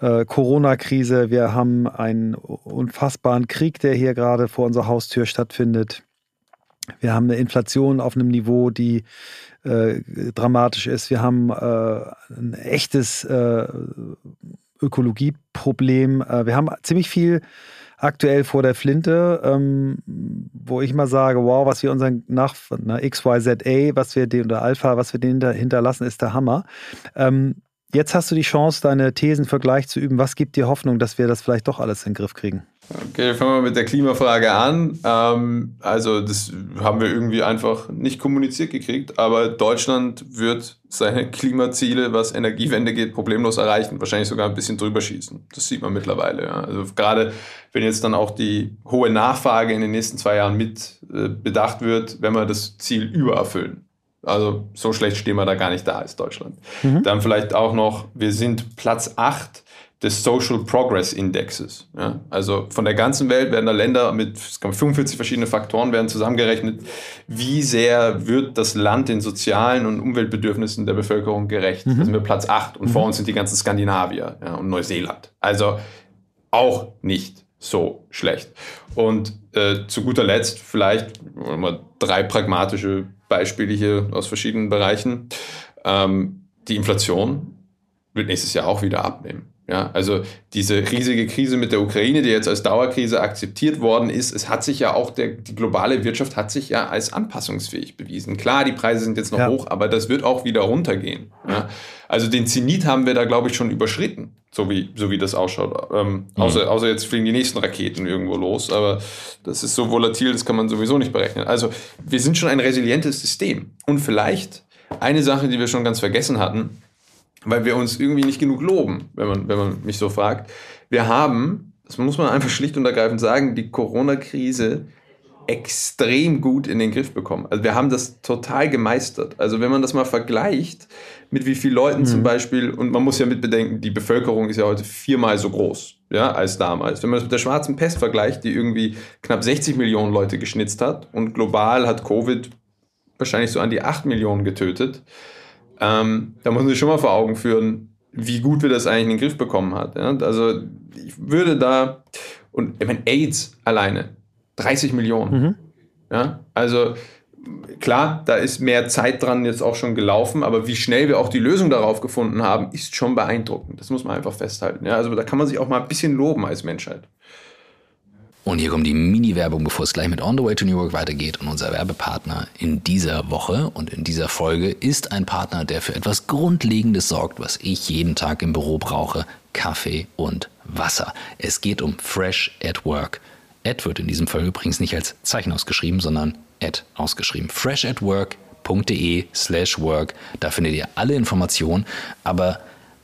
äh, Corona-Krise, wir haben einen unfassbaren Krieg, der hier gerade vor unserer Haustür stattfindet. Wir haben eine Inflation auf einem Niveau, die äh, dramatisch ist. Wir haben äh, ein echtes äh, Ökologieproblem. Äh, wir haben ziemlich viel aktuell vor der Flinte, ähm, wo ich mal sage, wow, was wir unseren nach XYZA, was wir den oder Alpha, was wir den hinterlassen, ist der Hammer. Ähm, jetzt hast du die Chance, deine Thesenvergleich zu üben. Was gibt dir Hoffnung, dass wir das vielleicht doch alles in den Griff kriegen? Okay, fangen wir mit der Klimafrage an. Ähm, also das haben wir irgendwie einfach nicht kommuniziert gekriegt, aber Deutschland wird seine Klimaziele, was Energiewende geht, problemlos erreichen, wahrscheinlich sogar ein bisschen drüber schießen. Das sieht man mittlerweile. Ja. Also gerade wenn jetzt dann auch die hohe Nachfrage in den nächsten zwei Jahren mit äh, bedacht wird, wenn wir das Ziel übererfüllen. Also so schlecht stehen wir da gar nicht da als Deutschland. Mhm. Dann vielleicht auch noch, wir sind Platz 8 des Social Progress Indexes. Ja? Also von der ganzen Welt werden da Länder mit 45 verschiedene Faktoren werden zusammengerechnet, wie sehr wird das Land den sozialen und Umweltbedürfnissen der Bevölkerung gerecht. Mhm. Da sind wir Platz 8 und mhm. vor uns sind die ganzen Skandinavier ja, und Neuseeland. Also auch nicht so schlecht. Und äh, zu guter Letzt vielleicht mal drei pragmatische Beispiele hier aus verschiedenen Bereichen. Ähm, die Inflation wird nächstes Jahr auch wieder abnehmen. Ja, also diese riesige Krise mit der Ukraine, die jetzt als Dauerkrise akzeptiert worden ist, es hat sich ja auch der, die globale Wirtschaft hat sich ja als anpassungsfähig bewiesen. Klar, die Preise sind jetzt noch ja. hoch, aber das wird auch wieder runtergehen. Ja, also den Zenit haben wir da, glaube ich, schon überschritten, so wie, so wie das ausschaut. Ähm, mhm. außer, außer jetzt fliegen die nächsten Raketen irgendwo los, aber das ist so volatil, das kann man sowieso nicht berechnen. Also wir sind schon ein resilientes System. Und vielleicht eine Sache, die wir schon ganz vergessen hatten, weil wir uns irgendwie nicht genug loben, wenn man, wenn man mich so fragt. Wir haben, das muss man einfach schlicht und ergreifend sagen, die Corona-Krise extrem gut in den Griff bekommen. Also wir haben das total gemeistert. Also wenn man das mal vergleicht mit wie vielen Leuten mhm. zum Beispiel, und man muss ja mitbedenken, die Bevölkerung ist ja heute viermal so groß ja, als damals. Wenn man das mit der schwarzen Pest vergleicht, die irgendwie knapp 60 Millionen Leute geschnitzt hat und global hat Covid wahrscheinlich so an die 8 Millionen getötet, ähm, da muss man sich schon mal vor Augen führen, wie gut wir das eigentlich in den Griff bekommen hat. Ja? Also ich würde da, und ich meine, AIDS alleine, 30 Millionen. Mhm. Ja? Also klar, da ist mehr Zeit dran jetzt auch schon gelaufen, aber wie schnell wir auch die Lösung darauf gefunden haben, ist schon beeindruckend. Das muss man einfach festhalten. Ja? Also da kann man sich auch mal ein bisschen loben als Menschheit. Und hier kommt die Mini-Werbung, bevor es gleich mit On the Way to New York weitergeht. Und unser Werbepartner in dieser Woche und in dieser Folge ist ein Partner, der für etwas Grundlegendes sorgt, was ich jeden Tag im Büro brauche. Kaffee und Wasser. Es geht um Fresh at Work. Ad wird in diesem Fall übrigens nicht als Zeichen ausgeschrieben, sondern Ad ausgeschrieben. Fresh at Work.de slash work. Da findet ihr alle Informationen. Aber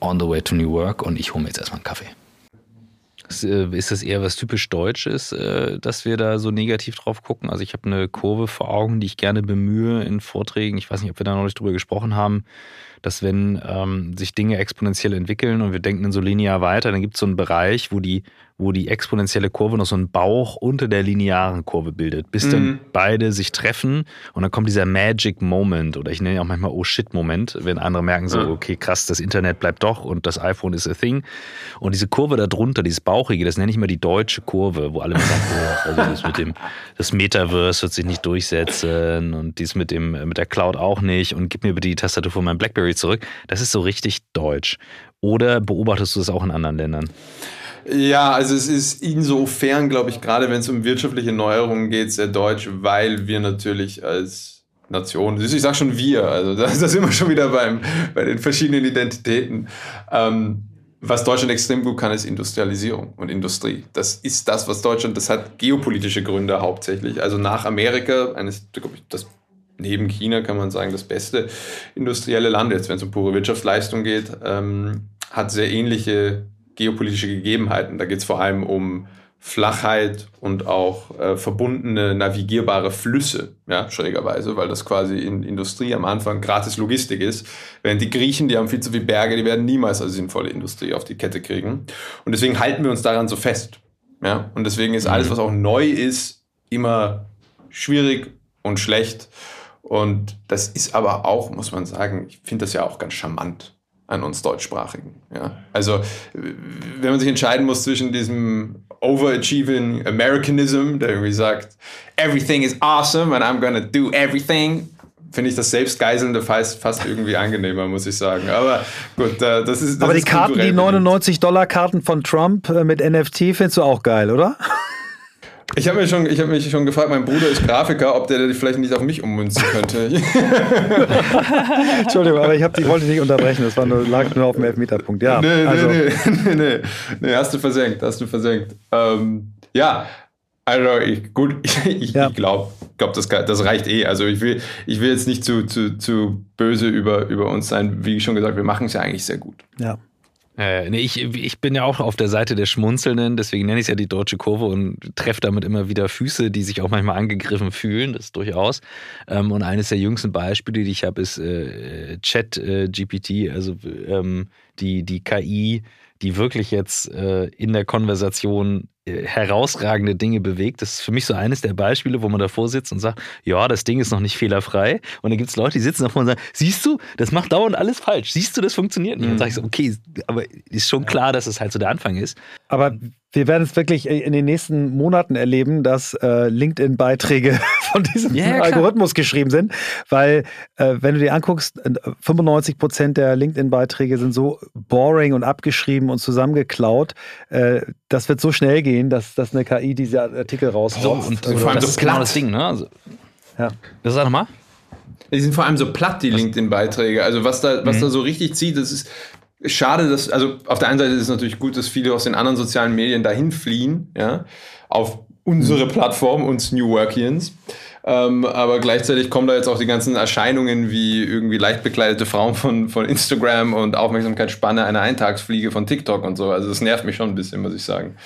On the Way to New Work und ich hole mir jetzt erstmal einen Kaffee. Äh, ist das eher was typisch Deutsches, äh, dass wir da so negativ drauf gucken? Also ich habe eine Kurve vor Augen, die ich gerne bemühe in Vorträgen. Ich weiß nicht, ob wir da noch nicht drüber gesprochen haben, dass wenn ähm, sich Dinge exponentiell entwickeln und wir denken dann so linear weiter, dann gibt es so einen Bereich, wo die wo die exponentielle Kurve noch so einen Bauch unter der linearen Kurve bildet, bis mhm. dann beide sich treffen und dann kommt dieser Magic Moment oder ich nenne ihn auch manchmal Oh shit Moment, wenn andere merken so, okay, krass, das Internet bleibt doch und das iPhone ist a thing. Und diese Kurve da drunter, dieses Bauchige, das nenne ich mal die deutsche Kurve, wo alle sagen, oh, also das mit dem, das Metaverse wird sich nicht durchsetzen und dies mit dem, mit der Cloud auch nicht und gib mir bitte die Tastatur von meinem Blackberry zurück. Das ist so richtig deutsch. Oder beobachtest du das auch in anderen Ländern? Ja, also es ist insofern, glaube ich, gerade wenn es um wirtschaftliche Neuerungen geht, sehr deutsch, weil wir natürlich als Nation, ich sage schon wir, also da, da sind wir schon wieder beim, bei den verschiedenen Identitäten. Ähm, was Deutschland extrem gut kann, ist Industrialisierung und Industrie. Das ist das, was Deutschland, das hat geopolitische Gründe hauptsächlich. Also nach Amerika, eines, das neben China kann man sagen, das beste industrielle Land, jetzt wenn es um pure Wirtschaftsleistung geht, ähm, hat sehr ähnliche geopolitische Gegebenheiten. Da geht es vor allem um Flachheit und auch äh, verbundene navigierbare Flüsse, ja, schrägerweise, weil das quasi in Industrie am Anfang gratis Logistik ist. Während die Griechen, die haben viel zu viele Berge, die werden niemals eine sinnvolle Industrie auf die Kette kriegen. Und deswegen halten wir uns daran so fest. Ja, und deswegen ist alles, mhm. was auch neu ist, immer schwierig und schlecht. Und das ist aber auch, muss man sagen, ich finde das ja auch ganz charmant an uns Deutschsprachigen. Ja? Also wenn man sich entscheiden muss zwischen diesem overachieving Americanism, der irgendwie sagt, everything is awesome and I'm gonna do everything, finde ich das Selbstgeiselnde fast, fast irgendwie angenehmer, muss ich sagen. Aber gut, das ist. Das Aber die ist Karten, die 99 Dollar Karten von Trump äh, mit NFT, findest du auch geil, oder? Ich habe mich, schon, hab mich schon gefragt, mein Bruder ist Grafiker, ob der vielleicht nicht auf mich ummünzen könnte. Entschuldigung, aber ich, ich wollte dich nicht unterbrechen, das war nur, lag nur auf dem Elfmeterpunkt. Ja, nee, also. nee, nee, nee, nee, hast du versenkt, hast du versenkt. Ähm, ja, also ich, gut, ich, ich, ja. glaube, glaub, das, das reicht eh. Also ich will, ich will jetzt nicht zu, zu, zu böse über, über uns sein. Wie schon gesagt, wir machen es ja eigentlich sehr gut. Ja. Äh, nee, ich, ich bin ja auch auf der Seite der Schmunzelnden, deswegen nenne ich es ja die deutsche Kurve und treffe damit immer wieder Füße, die sich auch manchmal angegriffen fühlen, das durchaus. Ähm, und eines der jüngsten Beispiele, die ich habe, ist äh, Chat äh, also ähm, die, die KI, die wirklich jetzt äh, in der Konversation herausragende Dinge bewegt. Das ist für mich so eines der Beispiele, wo man davor sitzt und sagt, ja, das Ding ist noch nicht fehlerfrei. Und dann gibt es Leute, die sitzen davor und sagen, siehst du, das macht dauernd alles falsch. Siehst du, das funktioniert nicht. Mhm. Und dann sage ich so, okay, aber ist schon klar, dass es halt so der Anfang ist. Aber wir werden es wirklich in den nächsten Monaten erleben, dass äh, LinkedIn-Beiträge von diesem ja, Algorithmus geschrieben sind, weil äh, wenn du dir anguckst, 95 Prozent der LinkedIn-Beiträge sind so boring und abgeschrieben und zusammengeklaut. Äh, das wird so schnell gehen, dass, dass eine KI diese Artikel rauskommt. und, und vor allem so platt. Genau das Ding, ne? Also, ja. Das sag nochmal. Die sind vor allem so platt, die LinkedIn-Beiträge. Also was da, was mhm. da so richtig zieht, das ist, schade, dass, also auf der einen Seite ist es natürlich gut, dass viele aus den anderen sozialen Medien dahin fliehen, ja, auf unsere mhm. Plattform, uns New Workians. Ähm, aber gleichzeitig kommen da jetzt auch die ganzen Erscheinungen wie irgendwie leicht bekleidete Frauen von, von Instagram und Aufmerksamkeitsspanne einer Eintagsfliege von TikTok und so. Also das nervt mich schon ein bisschen, muss ich sagen.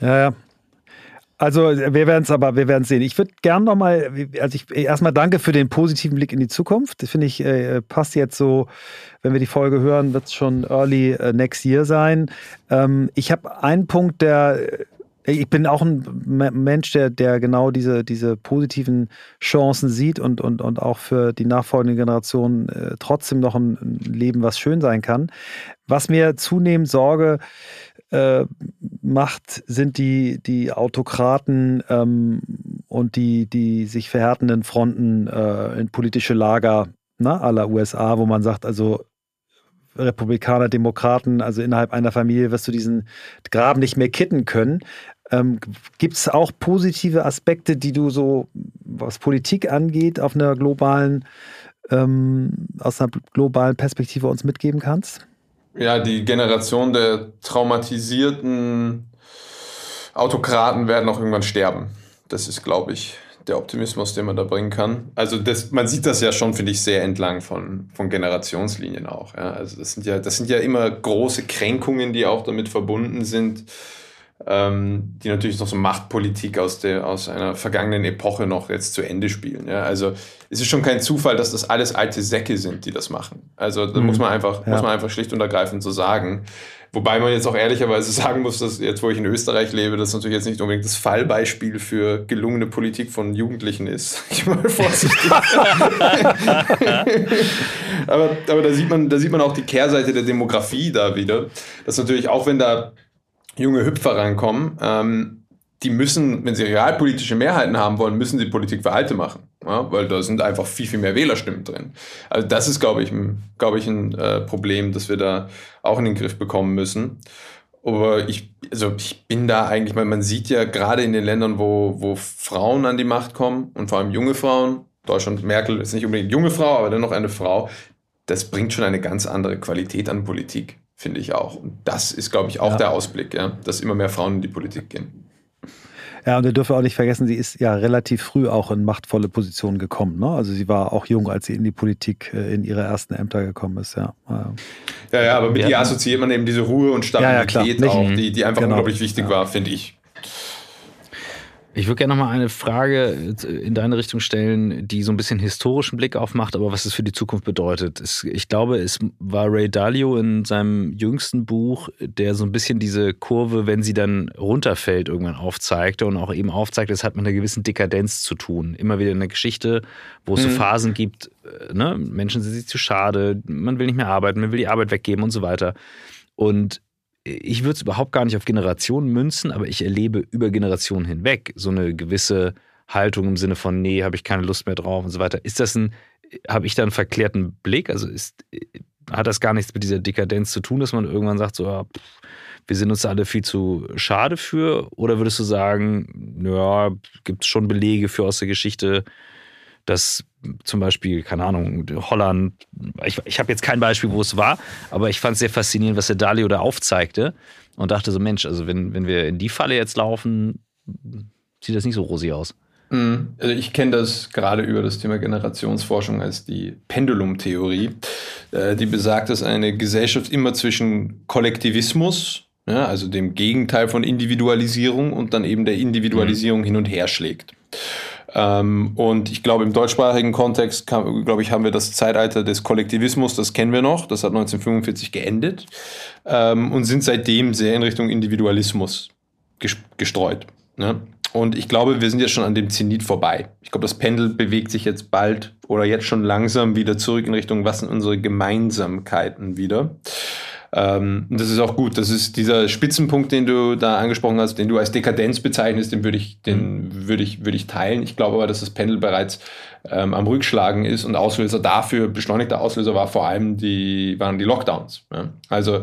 Ja, ja. Also wir werden es aber, wir werden sehen. Ich würde gern nochmal, also ich erstmal danke für den positiven Blick in die Zukunft. Das finde ich, äh, passt jetzt so, wenn wir die Folge hören, wird es schon early äh, next year sein. Ähm, ich habe einen Punkt, der äh, ich bin auch ein Mensch, der, der genau diese, diese positiven Chancen sieht und, und, und auch für die nachfolgende Generation äh, trotzdem noch ein, ein Leben, was schön sein kann. Was mir zunehmend Sorge äh, macht, sind die, die Autokraten ähm, und die, die sich verhärtenden Fronten äh, in politische Lager ne, aller USA, wo man sagt, also Republikaner, Demokraten, also innerhalb einer Familie wirst du diesen Graben nicht mehr kitten können. Ähm, Gibt es auch positive Aspekte, die du so, was Politik angeht, auf einer globalen, ähm, aus einer globalen Perspektive uns mitgeben kannst? Ja, die Generation der traumatisierten Autokraten werden auch irgendwann sterben. Das ist, glaube ich, der Optimismus, den man da bringen kann. Also das, man sieht das ja schon, finde ich, sehr entlang von, von Generationslinien auch. Ja. Also das sind ja, das sind ja immer große Kränkungen, die auch damit verbunden sind ähm, die natürlich noch so Machtpolitik aus, der, aus einer vergangenen Epoche noch jetzt zu Ende spielen. Ja? Also es ist schon kein Zufall, dass das alles alte Säcke sind, die das machen. Also da mhm. muss man einfach, ja. muss man einfach schlicht und ergreifend so sagen. Wobei man jetzt auch ehrlicherweise sagen muss, dass jetzt, wo ich in Österreich lebe, das natürlich jetzt nicht unbedingt das Fallbeispiel für gelungene Politik von Jugendlichen ist. Ich mal vorsichtig. aber aber da, sieht man, da sieht man auch die Kehrseite der Demografie da wieder. Dass natürlich auch, wenn da junge Hüpfer reinkommen, ähm, die müssen, wenn sie realpolitische Mehrheiten haben wollen, müssen sie Politik für Alte machen. Ja, weil da sind einfach viel, viel mehr Wählerstimmen drin. Also das ist, glaube ich, ein, glaube ich, ein äh, Problem, das wir da auch in den Griff bekommen müssen. Aber ich, also ich bin da eigentlich, man sieht ja gerade in den Ländern, wo, wo Frauen an die Macht kommen und vor allem junge Frauen, Deutschland, Merkel ist nicht unbedingt junge Frau, aber dennoch eine Frau, das bringt schon eine ganz andere Qualität an Politik finde ich auch. Und das ist, glaube ich, auch ja. der Ausblick, ja, dass immer mehr Frauen in die Politik gehen. Ja, und wir dürfen auch nicht vergessen, sie ist ja relativ früh auch in machtvolle Positionen gekommen. Ne? Also sie war auch jung, als sie in die Politik, äh, in ihre ersten Ämter gekommen ist, ja. Ja, ja, aber mit ja. ihr assoziiert man eben diese Ruhe und Stabilität ja, auch, die, die einfach genau. unglaublich wichtig war, finde ich. Ich würde gerne noch mal eine Frage in deine Richtung stellen, die so ein bisschen historischen Blick aufmacht, aber was es für die Zukunft bedeutet. ich glaube, es war Ray Dalio in seinem jüngsten Buch, der so ein bisschen diese Kurve, wenn sie dann runterfällt, irgendwann aufzeigte und auch eben aufzeigt, es hat mit einer gewissen Dekadenz zu tun. Immer wieder in der Geschichte, wo es mhm. so Phasen gibt, äh, ne? Menschen sind sich zu schade, man will nicht mehr arbeiten, man will die Arbeit weggeben und so weiter. Und ich würde es überhaupt gar nicht auf Generationen münzen, aber ich erlebe über Generationen hinweg so eine gewisse Haltung im Sinne von, nee, habe ich keine Lust mehr drauf und so weiter. Ist das ein, habe ich da einen verklärten Blick? Also ist, hat das gar nichts mit dieser Dekadenz zu tun, dass man irgendwann sagt, so, ja, pff, wir sind uns alle viel zu schade für? Oder würdest du sagen, ja, gibt es schon Belege für aus der Geschichte, dass zum Beispiel, keine Ahnung, Holland, ich, ich habe jetzt kein Beispiel, wo es war, aber ich fand es sehr faszinierend, was der Dalio da aufzeigte und dachte so, Mensch, also wenn, wenn wir in die Falle jetzt laufen, sieht das nicht so rosig aus. Mhm. Also ich kenne das gerade über das Thema Generationsforschung als die Pendulumtheorie, äh, die besagt, dass eine Gesellschaft immer zwischen Kollektivismus, ja, also dem Gegenteil von Individualisierung und dann eben der Individualisierung mhm. hin und her schlägt. Ähm, und ich glaube, im deutschsprachigen Kontext, glaube ich, haben wir das Zeitalter des Kollektivismus, das kennen wir noch, das hat 1945 geendet ähm, und sind seitdem sehr in Richtung Individualismus gestreut. Ne? Und ich glaube, wir sind jetzt schon an dem Zenit vorbei. Ich glaube, das Pendel bewegt sich jetzt bald oder jetzt schon langsam wieder zurück in Richtung, was sind unsere Gemeinsamkeiten wieder. Ähm, das ist auch gut. Das ist dieser Spitzenpunkt, den du da angesprochen hast, den du als Dekadenz bezeichnest, den würde ich, den würde ich, würde ich teilen. Ich glaube aber, dass das Pendel bereits ähm, am Rückschlagen ist und Auslöser dafür, beschleunigter Auslöser war vor allem die, waren die Lockdowns. Ja? Also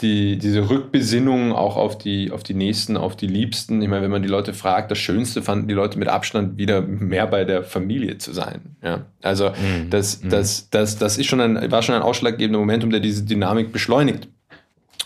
die, diese Rückbesinnung auch auf die, auf die Nächsten, auf die Liebsten. Ich meine, wenn man die Leute fragt, das Schönste fanden die Leute mit Abstand wieder mehr bei der Familie zu sein. Ja, also mhm. das, mhm. das, das, das ist schon ein, war schon ein ausschlaggebender Momentum, der diese Dynamik beschleunigt.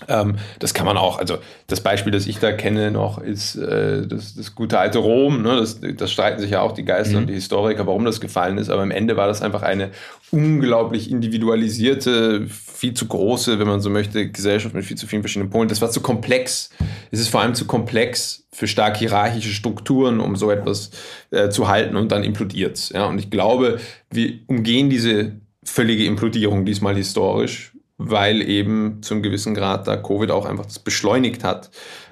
Ähm, das kann man auch, also das Beispiel, das ich da kenne noch, ist äh, das, das gute alte Rom. Ne? Das, das streiten sich ja auch die Geister mhm. und die Historiker, warum das gefallen ist. Aber am Ende war das einfach eine unglaublich individualisierte, viel zu große, wenn man so möchte, Gesellschaft mit viel zu vielen verschiedenen Polen. Das war zu komplex. Es ist vor allem zu komplex für stark hierarchische Strukturen, um so etwas äh, zu halten und dann implodiert ja? Und ich glaube, wir umgehen diese völlige Implodierung diesmal historisch weil eben zum gewissen Grad da Covid auch einfach das beschleunigt hat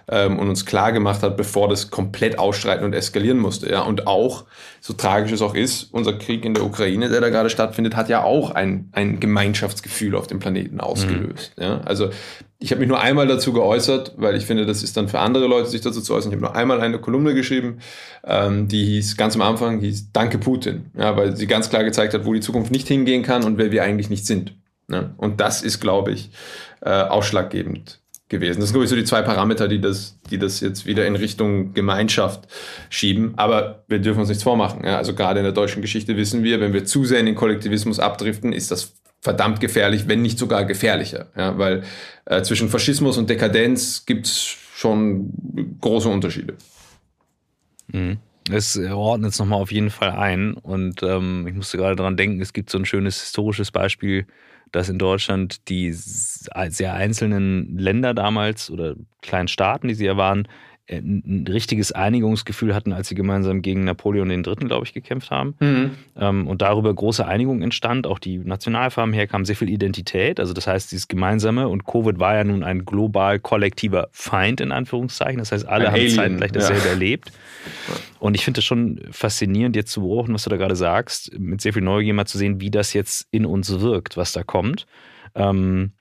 ähm, und uns klar gemacht hat, bevor das komplett ausstreiten und eskalieren musste. Ja? Und auch, so tragisch es auch ist, unser Krieg in der Ukraine, der da gerade stattfindet, hat ja auch ein, ein Gemeinschaftsgefühl auf dem Planeten ausgelöst. Mhm. Ja? Also ich habe mich nur einmal dazu geäußert, weil ich finde, das ist dann für andere Leute, sich dazu zu äußern. Ich habe nur einmal eine Kolumne geschrieben, ähm, die hieß ganz am Anfang, hieß Danke Putin, ja, weil sie ganz klar gezeigt hat, wo die Zukunft nicht hingehen kann und wer wir eigentlich nicht sind. Ne? Und das ist, glaube ich, äh, ausschlaggebend gewesen. Das sind, glaube ich, so die zwei Parameter, die das, die das jetzt wieder in Richtung Gemeinschaft schieben. Aber wir dürfen uns nichts vormachen. Ja? Also gerade in der deutschen Geschichte wissen wir, wenn wir zu sehr in den Kollektivismus abdriften, ist das verdammt gefährlich, wenn nicht sogar gefährlicher. Ja? Weil äh, zwischen Faschismus und Dekadenz gibt es schon große Unterschiede. Mhm. Es ordnet es nochmal auf jeden Fall ein. Und ähm, ich musste gerade daran denken, es gibt so ein schönes historisches Beispiel dass in Deutschland die sehr einzelnen Länder damals oder kleinen Staaten, die sie ja waren, äh, ein richtiges Einigungsgefühl hatten, als sie gemeinsam gegen Napoleon III., glaube ich, gekämpft haben. Mhm. Ähm, und darüber große Einigung entstand. Auch die Nationalfarben herkamen, sehr viel Identität. Also das heißt, dieses Gemeinsame. Und Covid war ja nun ein global kollektiver Feind, in Anführungszeichen. Das heißt, alle ein haben Alien, zeitgleich dasselbe ja. erlebt. Und ich finde es schon faszinierend, jetzt zu beobachten, was du da gerade sagst, mit sehr viel Neugier mal zu sehen, wie das jetzt in uns wirkt, was da kommt. Ähm,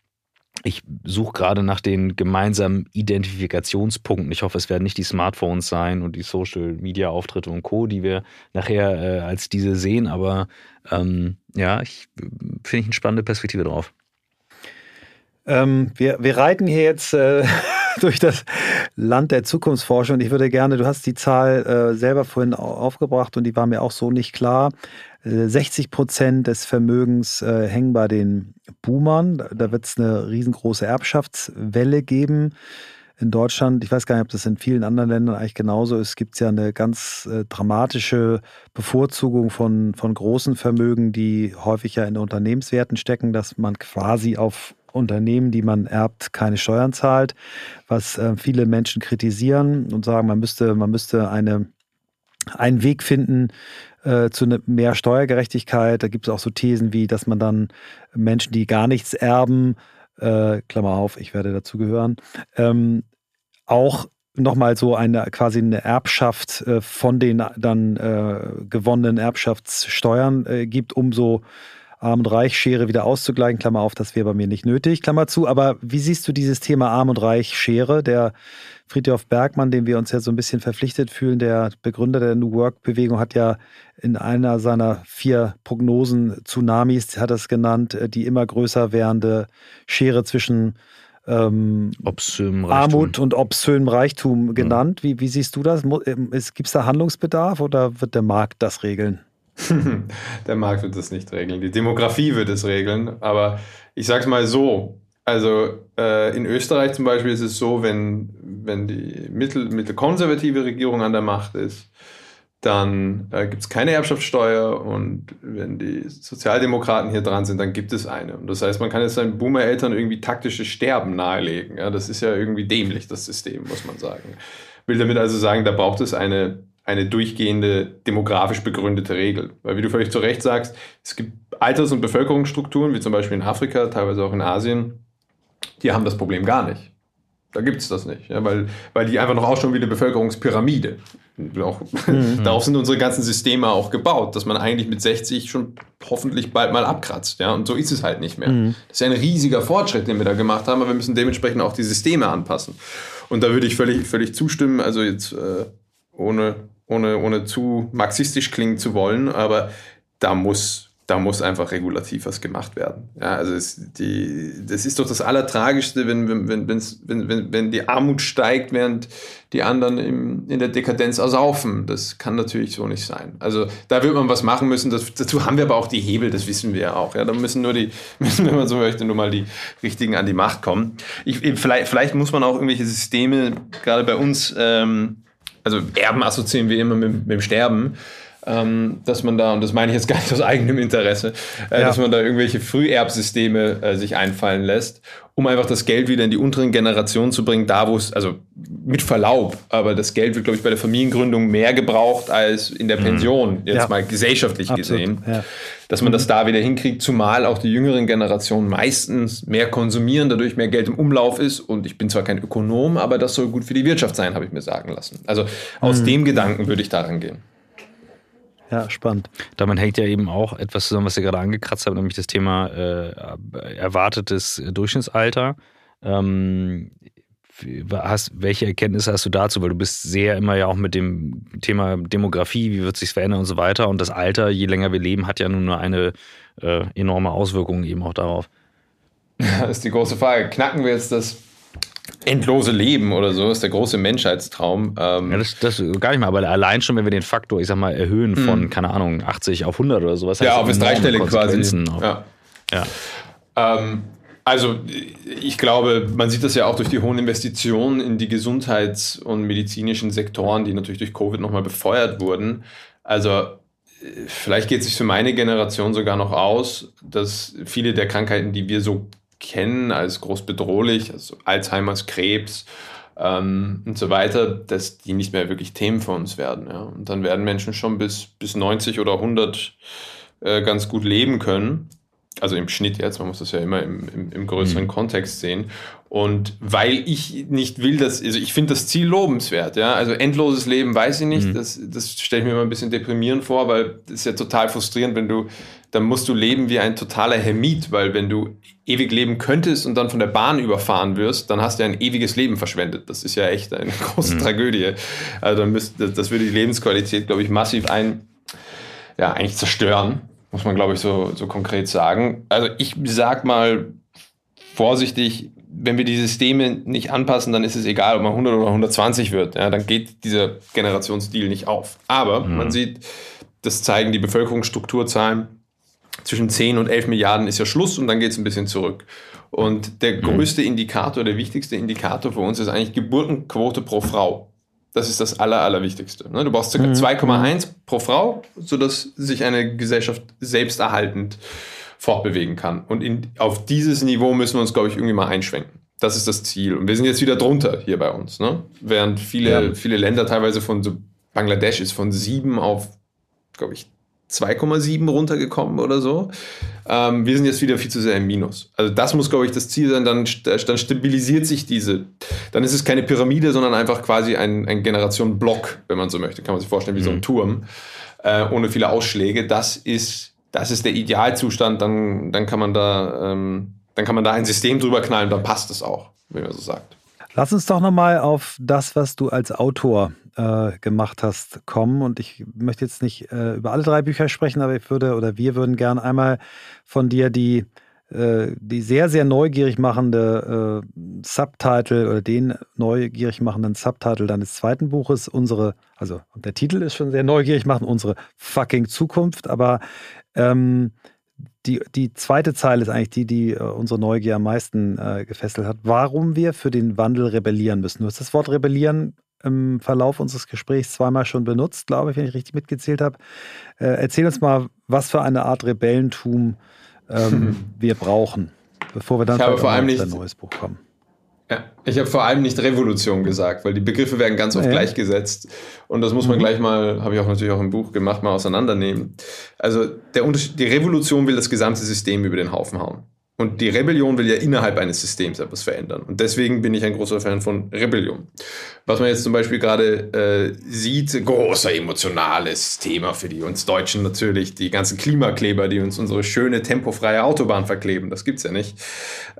ich suche gerade nach den gemeinsamen Identifikationspunkten. Ich hoffe, es werden nicht die Smartphones sein und die Social-Media-Auftritte und Co., die wir nachher äh, als diese sehen. Aber ähm, ja, ich finde ich eine spannende Perspektive drauf. Ähm, wir, wir reiten hier jetzt äh, durch das Land der Zukunftsforschung. Ich würde gerne, du hast die Zahl äh, selber vorhin aufgebracht und die war mir auch so nicht klar. 60 Prozent des Vermögens äh, hängen bei den Boomern. Da wird es eine riesengroße Erbschaftswelle geben. In Deutschland, ich weiß gar nicht, ob das in vielen anderen Ländern eigentlich genauso ist, gibt es ja eine ganz äh, dramatische Bevorzugung von, von großen Vermögen, die häufig ja in Unternehmenswerten stecken, dass man quasi auf Unternehmen, die man erbt, keine Steuern zahlt, was äh, viele Menschen kritisieren und sagen, man müsste, man müsste eine, einen Weg finden, äh, zu ne, mehr Steuergerechtigkeit. Da gibt es auch so Thesen wie, dass man dann Menschen, die gar nichts erben, äh, Klammer auf, ich werde dazugehören, ähm, auch nochmal so eine quasi eine Erbschaft äh, von den dann äh, gewonnenen Erbschaftssteuern äh, gibt, um so Arm- und Reich-Schere wieder auszugleichen. Klammer auf, das wäre bei mir nicht nötig. Klammer zu. Aber wie siehst du dieses Thema Arm- und Reich-Schere? Der Friedhof Bergmann, dem wir uns ja so ein bisschen verpflichtet fühlen, der Begründer der New Work-Bewegung, hat ja in einer seiner vier Prognosen Tsunamis, hat es genannt, äh, die immer größer werdende Schere zwischen ähm, Armut und obszönem Reichtum genannt. Mhm. Wie, wie siehst du das? Ähm, Gibt es da Handlungsbedarf oder wird der Markt das regeln? der Markt wird das nicht regeln. Die Demografie wird es regeln. Aber ich sage es mal so: Also äh, in Österreich zum Beispiel ist es so, wenn, wenn die mittel, mittelkonservative Regierung an der Macht ist, dann äh, gibt es keine Erbschaftssteuer und wenn die Sozialdemokraten hier dran sind, dann gibt es eine. Und das heißt, man kann jetzt seinen Boomer-Eltern irgendwie taktisches Sterben nahelegen. Ja, das ist ja irgendwie dämlich, das System, muss man sagen. Will damit also sagen, da braucht es eine eine durchgehende demografisch begründete Regel. Weil wie du völlig zu Recht sagst, es gibt Alters- und Bevölkerungsstrukturen, wie zum Beispiel in Afrika, teilweise auch in Asien, die haben das Problem gar nicht. Da gibt es das nicht, ja, weil, weil die einfach noch ausschauen wie eine Bevölkerungspyramide. Auch, mhm. Darauf sind unsere ganzen Systeme auch gebaut, dass man eigentlich mit 60 schon hoffentlich bald mal abkratzt. Ja? Und so ist es halt nicht mehr. Mhm. Das ist ja ein riesiger Fortschritt, den wir da gemacht haben, aber wir müssen dementsprechend auch die Systeme anpassen. Und da würde ich völlig, völlig zustimmen. Also jetzt äh, ohne ohne, ohne zu marxistisch klingen zu wollen, aber da muss, da muss einfach regulativ was gemacht werden. Ja, also es, die, das ist doch das Allertragischste, wenn, wenn, wenn, wenn, wenn die Armut steigt, während die anderen im, in der Dekadenz ersaufen. Das kann natürlich so nicht sein. Also da wird man was machen müssen. Das, dazu haben wir aber auch die Hebel, das wissen wir ja auch. Ja, da müssen nur die, müssen, wenn man so möchte, nur mal die richtigen an die Macht kommen. Ich, vielleicht, vielleicht muss man auch irgendwelche Systeme, gerade bei uns, ähm, also Erben assoziieren wir immer mit, mit dem Sterben. Ähm, dass man da, und das meine ich jetzt gar nicht aus eigenem Interesse, äh, ja. dass man da irgendwelche Früherbsysteme äh, sich einfallen lässt, um einfach das Geld wieder in die unteren Generationen zu bringen, da wo es, also mit Verlaub, aber das Geld wird, glaube ich, bei der Familiengründung mehr gebraucht als in der mhm. Pension, jetzt ja. mal gesellschaftlich Absolut. gesehen. Ja dass man das da wieder hinkriegt, zumal auch die jüngeren Generationen meistens mehr konsumieren, dadurch mehr Geld im Umlauf ist. Und ich bin zwar kein Ökonom, aber das soll gut für die Wirtschaft sein, habe ich mir sagen lassen. Also aus mhm. dem Gedanken würde ich daran gehen. Ja, spannend. Damit hängt ja eben auch etwas zusammen, was ihr gerade angekratzt habt, nämlich das Thema äh, erwartetes Durchschnittsalter. Ähm, hast, welche Erkenntnisse hast du dazu? Weil du bist sehr immer ja auch mit dem Thema Demografie, wie wird sich verändern und so weiter. Und das Alter, je länger wir leben, hat ja nun nur eine äh, enorme Auswirkung eben auch darauf. Das ist die große Frage. Knacken wir jetzt das endlose Leben oder so, ist der große Menschheitstraum. Ähm ja, das, das gar nicht mal, aber allein schon, wenn wir den Faktor, ich sag mal, erhöhen von, mhm. keine Ahnung, 80 auf 100 oder sowas. Ja, auf das dreistellig quasi. Ja. ja. Ähm, also ich glaube, man sieht das ja auch durch die hohen Investitionen in die Gesundheits- und medizinischen Sektoren, die natürlich durch Covid nochmal befeuert wurden. Also vielleicht geht es sich für meine Generation sogar noch aus, dass viele der Krankheiten, die wir so kennen als groß bedrohlich, also Alzheimer's, Krebs ähm, und so weiter, dass die nicht mehr wirklich Themen für uns werden. Ja. Und dann werden Menschen schon bis, bis 90 oder 100 äh, ganz gut leben können also im Schnitt jetzt, man muss das ja immer im, im, im größeren mhm. Kontext sehen. Und weil ich nicht will, dass, also ich finde das Ziel lobenswert, ja. Also endloses Leben weiß ich nicht, mhm. das, das stelle ich mir immer ein bisschen deprimierend vor, weil das ist ja total frustrierend, wenn du, dann musst du leben wie ein totaler Hermit, weil wenn du ewig leben könntest und dann von der Bahn überfahren wirst, dann hast du ja ein ewiges Leben verschwendet. Das ist ja echt eine große mhm. Tragödie. Also dann müsste, das würde die Lebensqualität, glaube ich, massiv ein, ja, eigentlich zerstören muss man, glaube ich, so, so konkret sagen. Also ich sag mal vorsichtig, wenn wir die Systeme nicht anpassen, dann ist es egal, ob man 100 oder 120 wird. Ja, dann geht dieser Generationsstil nicht auf. Aber mhm. man sieht, das zeigen die Bevölkerungsstrukturzahlen, zwischen 10 und 11 Milliarden ist ja Schluss und dann geht es ein bisschen zurück. Und der mhm. größte Indikator, der wichtigste Indikator für uns ist eigentlich Geburtenquote pro Frau. Das ist das Aller, Allerwichtigste. Ne? Du brauchst ca. 2,1 mhm. pro Frau, sodass sich eine Gesellschaft selbsterhaltend fortbewegen kann. Und in, auf dieses Niveau müssen wir uns, glaube ich, irgendwie mal einschwenken. Das ist das Ziel. Und wir sind jetzt wieder drunter hier bei uns. Ne? Während viele, ja. viele Länder teilweise von so Bangladesch ist von 7 auf, glaube ich, 2,7 runtergekommen oder so. Ähm, wir sind jetzt wieder viel zu sehr im Minus. Also das muss, glaube ich, das Ziel sein. Dann, dann stabilisiert sich diese. Dann ist es keine Pyramide, sondern einfach quasi ein, ein Generationenblock, wenn man so möchte. Kann man sich vorstellen wie mhm. so ein mhm. Turm, äh, ohne viele Ausschläge. Das ist, das ist der Idealzustand. Dann, dann, kann man da, ähm, dann kann man da ein System drüber knallen, dann passt es auch, wenn man so sagt. Lass uns doch nochmal auf das, was du als Autor äh, gemacht hast, kommen. Und ich möchte jetzt nicht äh, über alle drei Bücher sprechen, aber ich würde oder wir würden gern einmal von dir die, äh, die sehr, sehr neugierig machende äh, Subtitle oder den neugierig machenden Subtitle deines zweiten Buches, unsere, also der Titel ist schon sehr neugierig machen, unsere fucking Zukunft, aber ähm, die, die zweite Zeile ist eigentlich die, die äh, unsere Neugier am meisten äh, gefesselt hat. Warum wir für den Wandel rebellieren müssen. Du hast das Wort rebellieren im Verlauf unseres Gesprächs zweimal schon benutzt, glaube ich, wenn ich richtig mitgezählt habe. Äh, erzähl uns mal, was für eine Art Rebellentum ähm, wir brauchen, bevor wir dann vor allem nicht, ein neues Buch kommen. Ja, ich habe vor allem nicht Revolution gesagt, weil die Begriffe werden ganz oft ja. gleichgesetzt. Und das muss man mhm. gleich mal, habe ich auch natürlich auch im Buch gemacht, mal auseinandernehmen. Also der Unterschied, die Revolution will das gesamte System über den Haufen hauen. Und die Rebellion will ja innerhalb eines Systems etwas verändern. Und deswegen bin ich ein großer Fan von Rebellion. Was man jetzt zum Beispiel gerade äh, sieht, großer emotionales Thema für die uns Deutschen natürlich, die ganzen Klimakleber, die uns unsere schöne tempofreie Autobahn verkleben. Das gibt's ja nicht.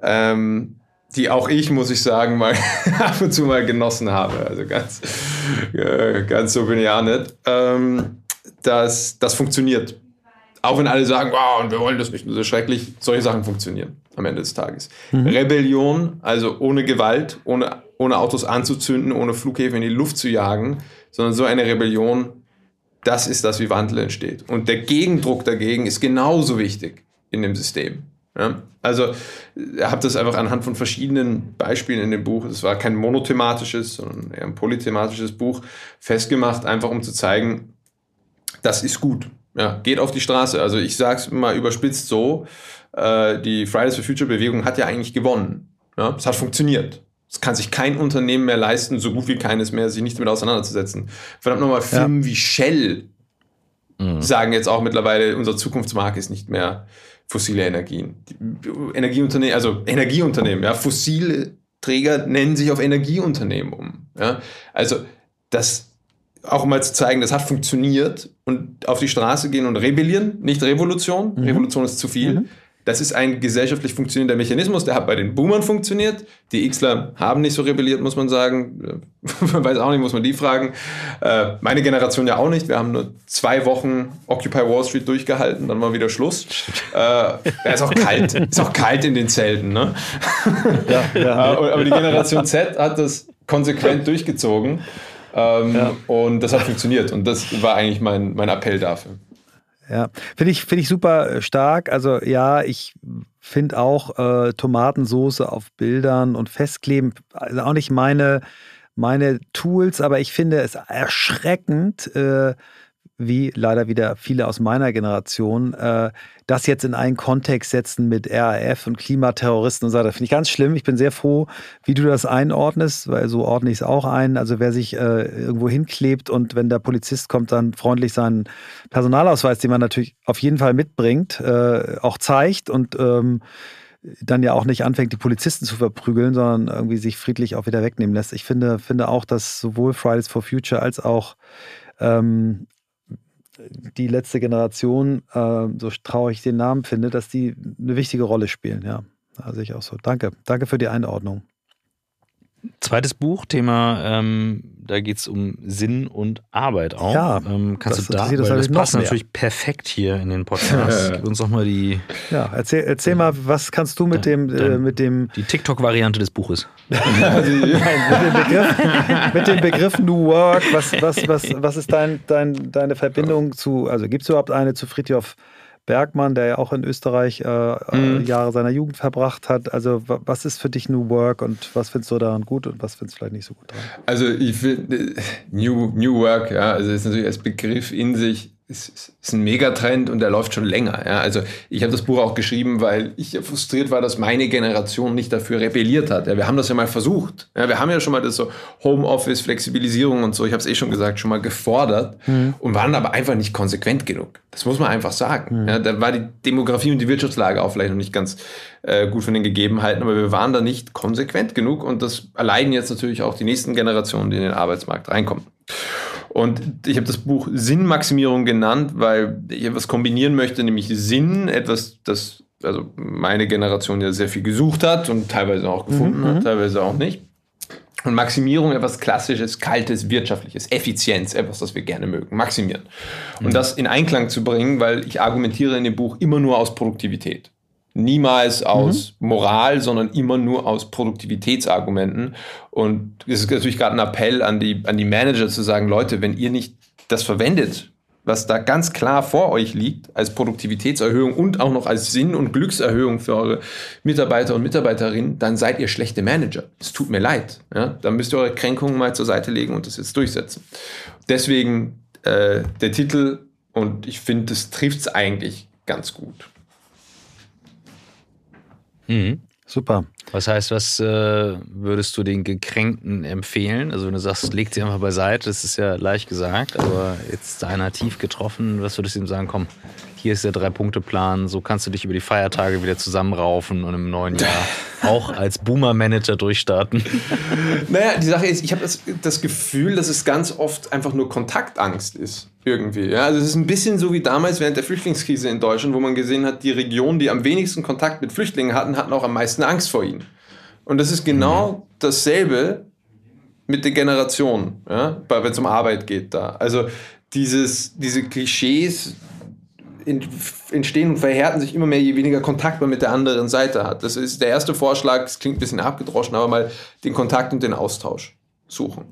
Ähm, die auch ich, muss ich sagen, mal ab und zu mal genossen habe. Also ganz, äh, ganz so bin ich auch nicht. Ähm, das, das funktioniert. Auch wenn alle sagen, wow, und wir wollen das nicht, das ist schrecklich, solche Sachen funktionieren am Ende des Tages. Mhm. Rebellion, also ohne Gewalt, ohne, ohne Autos anzuzünden, ohne Flughäfen in die Luft zu jagen, sondern so eine Rebellion, das ist das, wie Wandel entsteht. Und der Gegendruck dagegen ist genauso wichtig in dem System. Ja? Also, ihr habt das einfach anhand von verschiedenen Beispielen in dem Buch, es war kein monothematisches, sondern eher ein polythematisches Buch, festgemacht, einfach um zu zeigen, das ist gut. Ja, geht auf die Straße. Also ich sage es mal überspitzt so, äh, die Fridays for Future Bewegung hat ja eigentlich gewonnen. Ja? Es hat funktioniert. Es kann sich kein Unternehmen mehr leisten, so gut wie keines mehr, sich nicht damit auseinanderzusetzen. Verdammt nochmal, Firmen ja. wie Shell mhm. sagen jetzt auch mittlerweile, unser Zukunftsmarkt ist nicht mehr fossile Energien. Energieunternehmen, also Energieunternehmen, ja, fossile Träger nennen sich auf Energieunternehmen um. Ja. Also das auch mal zu zeigen, das hat funktioniert und auf die Straße gehen und rebellieren, nicht Revolution. Mhm. Revolution ist zu viel. Mhm. Das ist ein gesellschaftlich funktionierender Mechanismus, der hat bei den Boomern funktioniert. Die Xler haben nicht so rebelliert, muss man sagen. Weiß auch nicht, muss man die fragen. Äh, meine Generation ja auch nicht. Wir haben nur zwei Wochen Occupy Wall Street durchgehalten, dann war wieder Schluss. Äh, ist auch kalt. Ist auch kalt in den Zelten. Ne? Ja, ja. Aber die Generation Z hat das konsequent durchgezogen. Ähm, ja. Und das hat funktioniert. Und das war eigentlich mein, mein Appell dafür. Ja, finde ich, finde ich super äh, stark. Also ja, ich finde auch äh, Tomatensoße auf Bildern und festkleben, also auch nicht meine, meine Tools, aber ich finde es erschreckend, äh, wie leider wieder viele aus meiner Generation, äh, das jetzt in einen Kontext setzen mit RAF und Klimaterroristen und so. Das finde ich ganz schlimm. Ich bin sehr froh, wie du das einordnest, weil so ordne ich es auch ein. Also wer sich äh, irgendwo hinklebt und wenn der Polizist kommt, dann freundlich seinen Personalausweis, den man natürlich auf jeden Fall mitbringt, äh, auch zeigt und ähm, dann ja auch nicht anfängt, die Polizisten zu verprügeln, sondern irgendwie sich friedlich auch wieder wegnehmen lässt. Ich finde, finde auch, dass sowohl Fridays for Future als auch ähm, die letzte Generation, äh, so traurig ich den Namen finde, dass die eine wichtige Rolle spielen. Ja, also ich auch so. Danke. Danke für die Einordnung. Zweites Buch, Thema, ähm, da geht es um Sinn und Arbeit auch. Ja, ähm, kannst das, du da, das, das passt natürlich perfekt hier in den Podcast. Gib uns doch mal die. Ja, erzähl, erzähl mal, was kannst du mit dem, äh, mit dem. Die TikTok-Variante des Buches. Nein, mit, dem Begriff, mit dem Begriff New Work, was, was, was, was ist dein, dein, deine Verbindung zu, also gibt es überhaupt eine zu Friedhof Bergmann, der ja auch in Österreich äh, mhm. Jahre seiner Jugend verbracht hat. Also was ist für dich New Work und was findest du daran gut und was findest du vielleicht nicht so gut daran? Also ich finde New, New Work, ja, also ist natürlich als Begriff in sich ist, ist ein Megatrend und der läuft schon länger. Ja. Also ich habe das Buch auch geschrieben, weil ich ja frustriert war, dass meine Generation nicht dafür rebelliert hat. Ja, wir haben das ja mal versucht. Ja, wir haben ja schon mal das so Homeoffice, Flexibilisierung und so, ich habe es eh schon gesagt, schon mal gefordert mhm. und waren aber einfach nicht konsequent genug. Das muss man einfach sagen. Mhm. Ja, da war die Demografie und die Wirtschaftslage auch vielleicht noch nicht ganz äh, gut von den Gegebenheiten, aber wir waren da nicht konsequent genug und das erleiden jetzt natürlich auch die nächsten Generationen, die in den Arbeitsmarkt reinkommen. Und ich habe das Buch Sinnmaximierung genannt, weil ich etwas kombinieren möchte, nämlich Sinn, etwas, das also meine Generation ja sehr viel gesucht hat und teilweise auch gefunden mhm. hat, teilweise auch nicht. Und Maximierung etwas Klassisches, Kaltes, Wirtschaftliches, Effizienz, etwas, das wir gerne mögen, maximieren. Und mhm. das in Einklang zu bringen, weil ich argumentiere in dem Buch immer nur aus Produktivität. Niemals aus mhm. Moral, sondern immer nur aus Produktivitätsargumenten. Und es ist natürlich gerade ein Appell an die, an die Manager zu sagen, Leute, wenn ihr nicht das verwendet, was da ganz klar vor euch liegt, als Produktivitätserhöhung und auch noch als Sinn- und Glückserhöhung für eure Mitarbeiter und Mitarbeiterinnen, dann seid ihr schlechte Manager. Es tut mir leid. Ja? Dann müsst ihr eure Kränkungen mal zur Seite legen und das jetzt durchsetzen. Deswegen äh, der Titel und ich finde, das trifft es eigentlich ganz gut. Mhm. Super. Was heißt, was äh, würdest du den Gekränkten empfehlen? Also wenn du sagst, leg sie einfach beiseite, das ist ja leicht gesagt, aber jetzt einer tief getroffen, was würdest du ihm sagen, komm, hier ist der Drei-Punkte-Plan, so kannst du dich über die Feiertage wieder zusammenraufen und im neuen Jahr auch als Boomer-Manager durchstarten. Naja, die Sache ist, ich habe das, das Gefühl, dass es ganz oft einfach nur Kontaktangst ist. Irgendwie. Ja? Also es ist ein bisschen so wie damals während der Flüchtlingskrise in Deutschland, wo man gesehen hat, die Regionen, die am wenigsten Kontakt mit Flüchtlingen hatten, hatten auch am meisten Angst vor ihnen. Und das ist genau mhm. dasselbe mit den Generationen, ja? wenn es um Arbeit geht da. Also dieses, diese Klischees, entstehen und verhärten sich immer mehr, je weniger Kontakt man mit der anderen Seite hat. Das ist der erste Vorschlag, das klingt ein bisschen abgedroschen, aber mal den Kontakt und den Austausch suchen.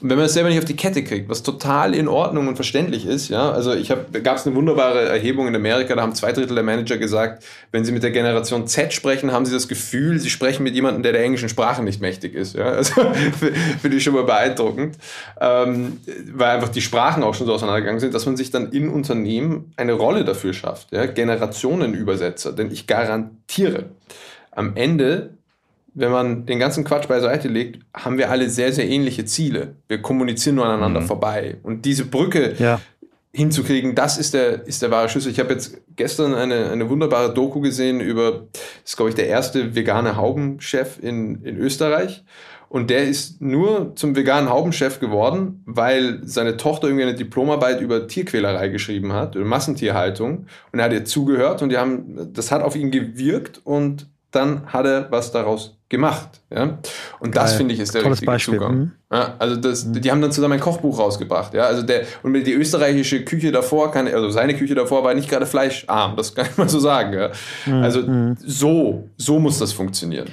Und wenn man es selber nicht auf die Kette kriegt, was total in Ordnung und verständlich ist, ja, also ich habe, gab es eine wunderbare Erhebung in Amerika, da haben zwei Drittel der Manager gesagt, wenn sie mit der Generation Z sprechen, haben sie das Gefühl, sie sprechen mit jemandem, der der englischen Sprache nicht mächtig ist. Ja, also finde ich schon mal beeindruckend, ähm, weil einfach die Sprachen auch schon so auseinandergegangen sind, dass man sich dann in Unternehmen eine Rolle dafür schafft, ja, Generationenübersetzer, denn ich garantiere, am Ende wenn man den ganzen Quatsch beiseite legt, haben wir alle sehr, sehr ähnliche Ziele. Wir kommunizieren nur aneinander mhm. vorbei. Und diese Brücke, ja. hinzukriegen, das ist der, ist der wahre Schlüssel. Ich habe jetzt gestern eine, eine wunderbare Doku gesehen über, das ist glaube ich der erste vegane Haubenchef in, in Österreich. Und der ist nur zum veganen Haubenchef geworden, weil seine Tochter irgendwie eine Diplomarbeit über Tierquälerei geschrieben hat, über Massentierhaltung. Und er hat ihr zugehört und die haben, das hat auf ihn gewirkt und dann hat er was daraus gemacht. Ja? Und das finde ich ist der Tolles richtige Beispiel. Zugang. Mhm. Ja, also das, die haben dann zusammen ein Kochbuch rausgebracht. Ja? Also der, und die österreichische Küche davor, kann, also seine Küche davor war nicht gerade fleischarm, das kann ich mal so sagen. Ja? Mhm. Also mhm. so, so muss das funktionieren.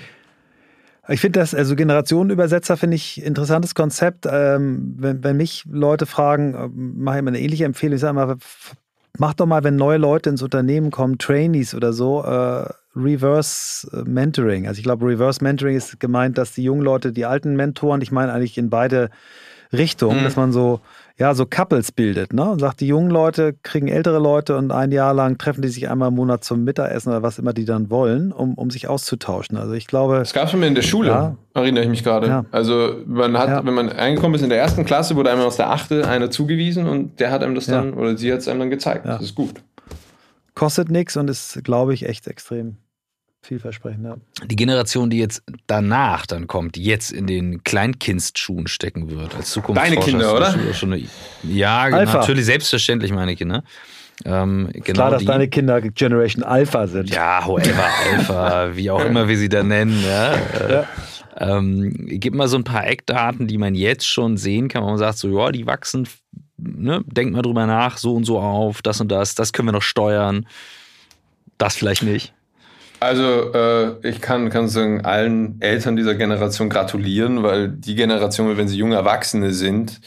Ich finde das, also Generationenübersetzer finde ich interessantes Konzept. Ähm, wenn, wenn mich Leute fragen, äh, mache ich immer eine ähnliche Empfehlung. Ich sage mal, mach doch mal, wenn neue Leute ins Unternehmen kommen, Trainees oder so, äh, Reverse äh, Mentoring. Also ich glaube, Reverse Mentoring ist gemeint, dass die jungen Leute die alten Mentoren, ich meine eigentlich in beide Richtungen, mhm. dass man so ja, so Couples bildet, ne? Und sagt, die jungen Leute kriegen ältere Leute und ein Jahr lang treffen die sich einmal im Monat zum Mittagessen oder was immer die dann wollen, um, um sich auszutauschen. Also ich glaube. Das gab es schon mal in der Schule, ja. erinnere ich mich gerade. Ja. Also man hat, ja. wenn man eingekommen ist in der ersten Klasse, wurde einem aus der achte einer zugewiesen und der hat einem das dann, oder sie hat es einem dann gezeigt. Das ist gut. Kostet nichts und ist, glaube ich, echt extrem vielversprechend, ja. Die Generation, die jetzt danach dann kommt, die jetzt in den Kleinkindstschuhen stecken wird, als Zukunftsforscher. Deine Kinder, oder? Eine, ja, Alpha. natürlich, selbstverständlich meine Kinder. Ähm, genau Klar, dass die, deine Kinder Generation Alpha sind. Ja, whoever Alpha, wie auch immer wir sie da nennen. Ja. ja. Ähm, gib mal so ein paar Eckdaten, die man jetzt schon sehen kann, wo man sagt, so, ja, die wachsen, ne, denkt mal drüber nach, so und so auf, das und das, das können wir noch steuern, das vielleicht nicht. Also äh, ich kann, kann sagen, allen Eltern dieser Generation gratulieren, weil die Generation, wenn sie junge Erwachsene sind,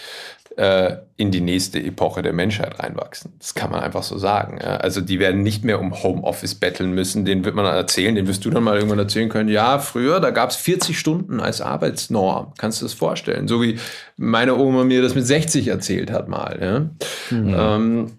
äh, in die nächste Epoche der Menschheit reinwachsen. Das kann man einfach so sagen. Also die werden nicht mehr um Homeoffice betteln müssen. Den wird man dann erzählen, den wirst du dann mal irgendwann erzählen können. Ja, früher, da gab es 40 Stunden als Arbeitsnorm. Kannst du das vorstellen? So wie meine Oma mir das mit 60 erzählt hat mal. Ja. Mhm. Ähm,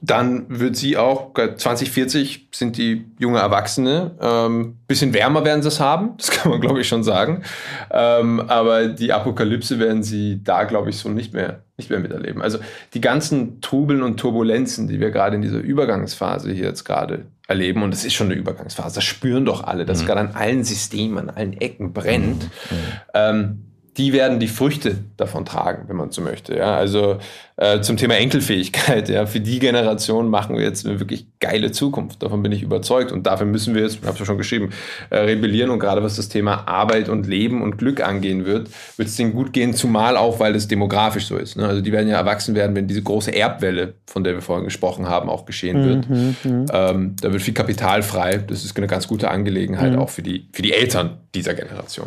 dann wird sie auch, 2040 sind die junge Erwachsene, ähm, bisschen wärmer werden sie es haben, das kann man glaube ich schon sagen. Ähm, aber die Apokalypse werden sie da glaube ich so nicht mehr, nicht mehr miterleben. Also die ganzen Trubeln und Turbulenzen, die wir gerade in dieser Übergangsphase hier jetzt gerade erleben, und es ist schon eine Übergangsphase, das spüren doch alle, dass mhm. gerade an allen Systemen, an allen Ecken brennt. Mhm. Ähm, die werden die Früchte davon tragen, wenn man so möchte. Ja, also äh, zum Thema Enkelfähigkeit. Ja, für die Generation machen wir jetzt eine wirklich geile Zukunft. Davon bin ich überzeugt. Und dafür müssen wir jetzt, ich habe es ja schon geschrieben, äh, rebellieren. Und gerade was das Thema Arbeit und Leben und Glück angehen wird, wird es denen gut gehen, zumal auch, weil es demografisch so ist. Ne? Also die werden ja erwachsen werden, wenn diese große Erbwelle, von der wir vorhin gesprochen haben, auch geschehen wird. Mhm, mhm. ähm, da wird viel Kapital frei. Das ist eine ganz gute Angelegenheit mhm. auch für die, für die Eltern dieser Generation.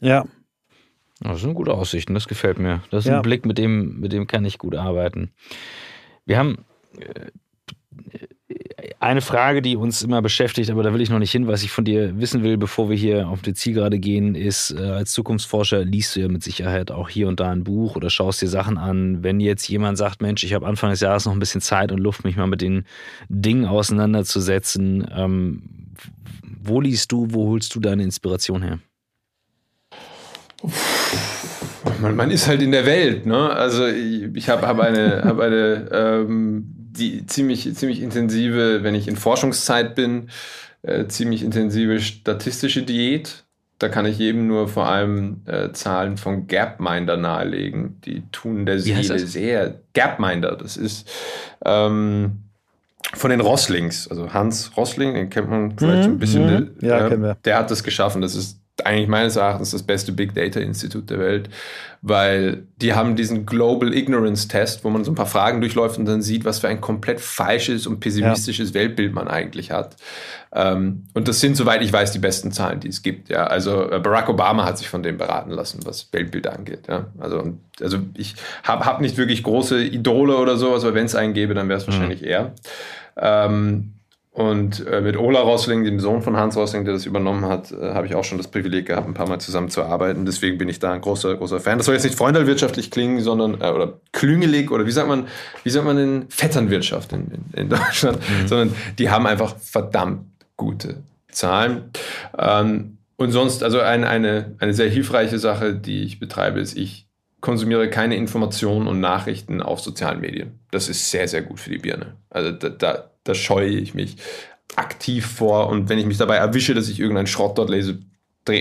Ja, das sind gute Aussichten, das gefällt mir. Das ist ja. ein Blick, mit dem, mit dem kann ich gut arbeiten. Wir haben äh, eine Frage, die uns immer beschäftigt, aber da will ich noch nicht hin. Was ich von dir wissen will, bevor wir hier auf die Zielgerade gehen, ist, äh, als Zukunftsforscher liest du ja mit Sicherheit auch hier und da ein Buch oder schaust dir Sachen an. Wenn jetzt jemand sagt, Mensch, ich habe Anfang des Jahres noch ein bisschen Zeit und Luft, mich mal mit den Dingen auseinanderzusetzen, ähm, wo liest du, wo holst du deine Inspiration her? Man, man, ist halt in der Welt, ne? Also ich, ich habe hab eine, hab eine ähm, die ziemlich, ziemlich intensive, wenn ich in Forschungszeit bin, äh, ziemlich intensive statistische Diät. Da kann ich jedem nur vor allem äh, Zahlen von Gapminder nahelegen. Die tun der Seele sehr. Gapminder, das ist ähm, von den Rosslings, also Hans Rossling, den kennt man vielleicht mhm, ein bisschen. Mhm. Ja, äh, kennen wir. Der hat das geschaffen. Das ist eigentlich meines Erachtens das beste Big Data Institut der Welt, weil die haben diesen Global Ignorance Test, wo man so ein paar Fragen durchläuft und dann sieht, was für ein komplett falsches und pessimistisches ja. Weltbild man eigentlich hat. Ähm, und das sind, soweit ich weiß, die besten Zahlen, die es gibt. Ja, also äh, Barack Obama hat sich von dem beraten lassen, was Weltbild angeht. Ja, also, also ich habe hab nicht wirklich große Idole oder sowas, aber wenn es einen gäbe, dann wäre es mhm. wahrscheinlich er. Ähm, und äh, mit Ola Rossling, dem Sohn von Hans Rossling, der das übernommen hat, äh, habe ich auch schon das Privileg gehabt, ein paar Mal zusammen zu arbeiten. Deswegen bin ich da ein großer, großer Fan. Das soll jetzt nicht freundalwirtschaftlich klingen, sondern äh, oder klüngelig oder wie sagt man, wie sagt man in Vetternwirtschaft in, in, in Deutschland, mhm. sondern die haben einfach verdammt gute Zahlen. Ähm, und sonst, also ein, eine, eine sehr hilfreiche Sache, die ich betreibe, ist, ich konsumiere keine Informationen und Nachrichten auf sozialen Medien. Das ist sehr, sehr gut für die Birne. Also da, da, da scheue ich mich aktiv vor und wenn ich mich dabei erwische, dass ich irgendeinen Schrott dort lese,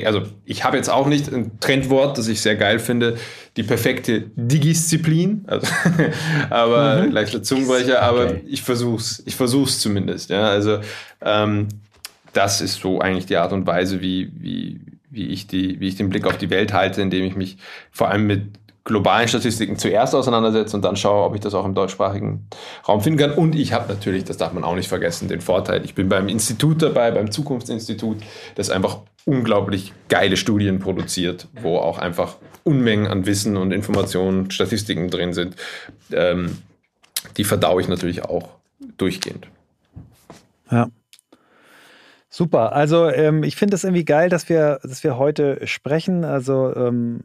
also ich habe jetzt auch nicht ein Trendwort, das ich sehr geil finde, die perfekte Digisziplin, also, aber mhm. leichter Zungenbrecher, aber okay. ich versuch's, ich versuch's zumindest, ja, also ähm, das ist so eigentlich die Art und Weise, wie, wie, wie ich die, wie ich den Blick auf die Welt halte, indem ich mich vor allem mit globalen Statistiken zuerst auseinandersetze und dann schaue, ob ich das auch im deutschsprachigen Raum finden kann. Und ich habe natürlich, das darf man auch nicht vergessen, den Vorteil, ich bin beim Institut dabei, beim Zukunftsinstitut, das einfach unglaublich geile Studien produziert, wo auch einfach Unmengen an Wissen und Informationen, Statistiken drin sind. Ähm, die verdaue ich natürlich auch durchgehend. Ja. Super. Also ähm, ich finde es irgendwie geil, dass wir, dass wir heute sprechen. Also ähm,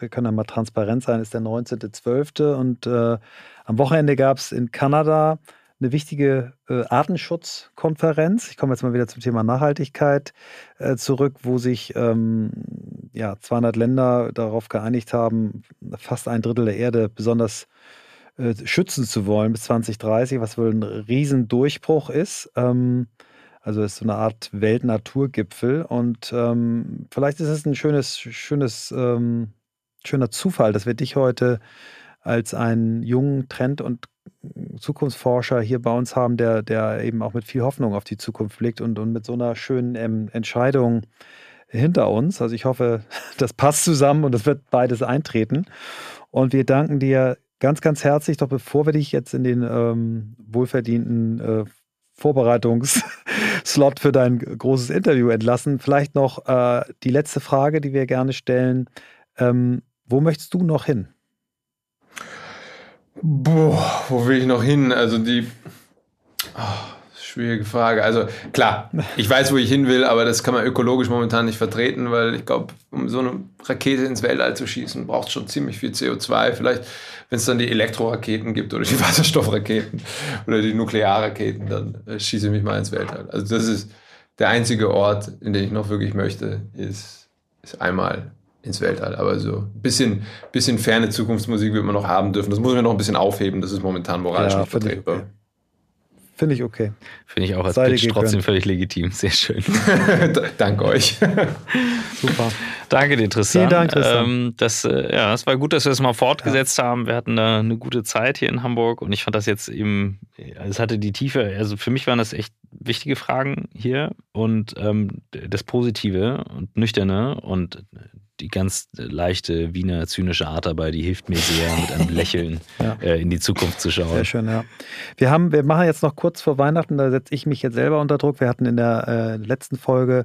wir können ja mal transparent sein, ist der 19.12. und äh, am Wochenende gab es in Kanada eine wichtige äh, Artenschutzkonferenz. Ich komme jetzt mal wieder zum Thema Nachhaltigkeit äh, zurück, wo sich ähm, ja, 200 Länder darauf geeinigt haben, fast ein Drittel der Erde besonders äh, schützen zu wollen bis 2030, was wohl ein Riesendurchbruch ist. Ähm, also ist so eine Art Weltnaturgipfel und ähm, vielleicht ist es ein schönes, schönes, ähm, schöner Zufall, dass wir dich heute als einen jungen Trend- und Zukunftsforscher hier bei uns haben, der, der eben auch mit viel Hoffnung auf die Zukunft blickt und, und mit so einer schönen ähm, Entscheidung hinter uns. Also ich hoffe, das passt zusammen und es wird beides eintreten. Und wir danken dir ganz, ganz herzlich, doch bevor wir dich jetzt in den ähm, wohlverdienten äh, Vorbereitungsslot für dein großes Interview entlassen, vielleicht noch äh, die letzte Frage, die wir gerne stellen. Ähm, wo möchtest du noch hin? Boah, wo will ich noch hin? Also die. Oh, schwierige Frage. Also klar, ich weiß, wo ich hin will, aber das kann man ökologisch momentan nicht vertreten, weil ich glaube, um so eine Rakete ins Weltall zu schießen, braucht es schon ziemlich viel CO2. Vielleicht, wenn es dann die Elektroraketen gibt oder die Wasserstoffraketen oder die Nuklearraketen, dann äh, schieße ich mich mal ins Weltall. Also das ist der einzige Ort, in den ich noch wirklich möchte, ist, ist einmal ins Weltall. Aber so ein bisschen, bisschen ferne Zukunftsmusik wird man noch haben dürfen. Das muss man noch ein bisschen aufheben. Das ist momentan moralisch ja, nicht vertretbar. Okay. Finde ich okay. Finde ich auch als Pitch trotzdem völlig legitim. Sehr schön. Danke euch. Super. Danke dir, Tristan. Vielen Dank, Tristan. Ähm, das, äh, ja, es war gut, dass wir das mal fortgesetzt ja. haben. Wir hatten da eine gute Zeit hier in Hamburg und ich fand das jetzt eben, es hatte die Tiefe, also für mich waren das echt wichtige Fragen hier und ähm, das Positive und Nüchterne und die ganz leichte Wiener zynische Art dabei, die hilft mir sehr, mit einem Lächeln ja. äh, in die Zukunft zu schauen. Sehr schön, ja. Wir haben, wir machen jetzt noch kurz vor Weihnachten, da setze ich mich jetzt selber unter Druck. Wir hatten in der äh, letzten Folge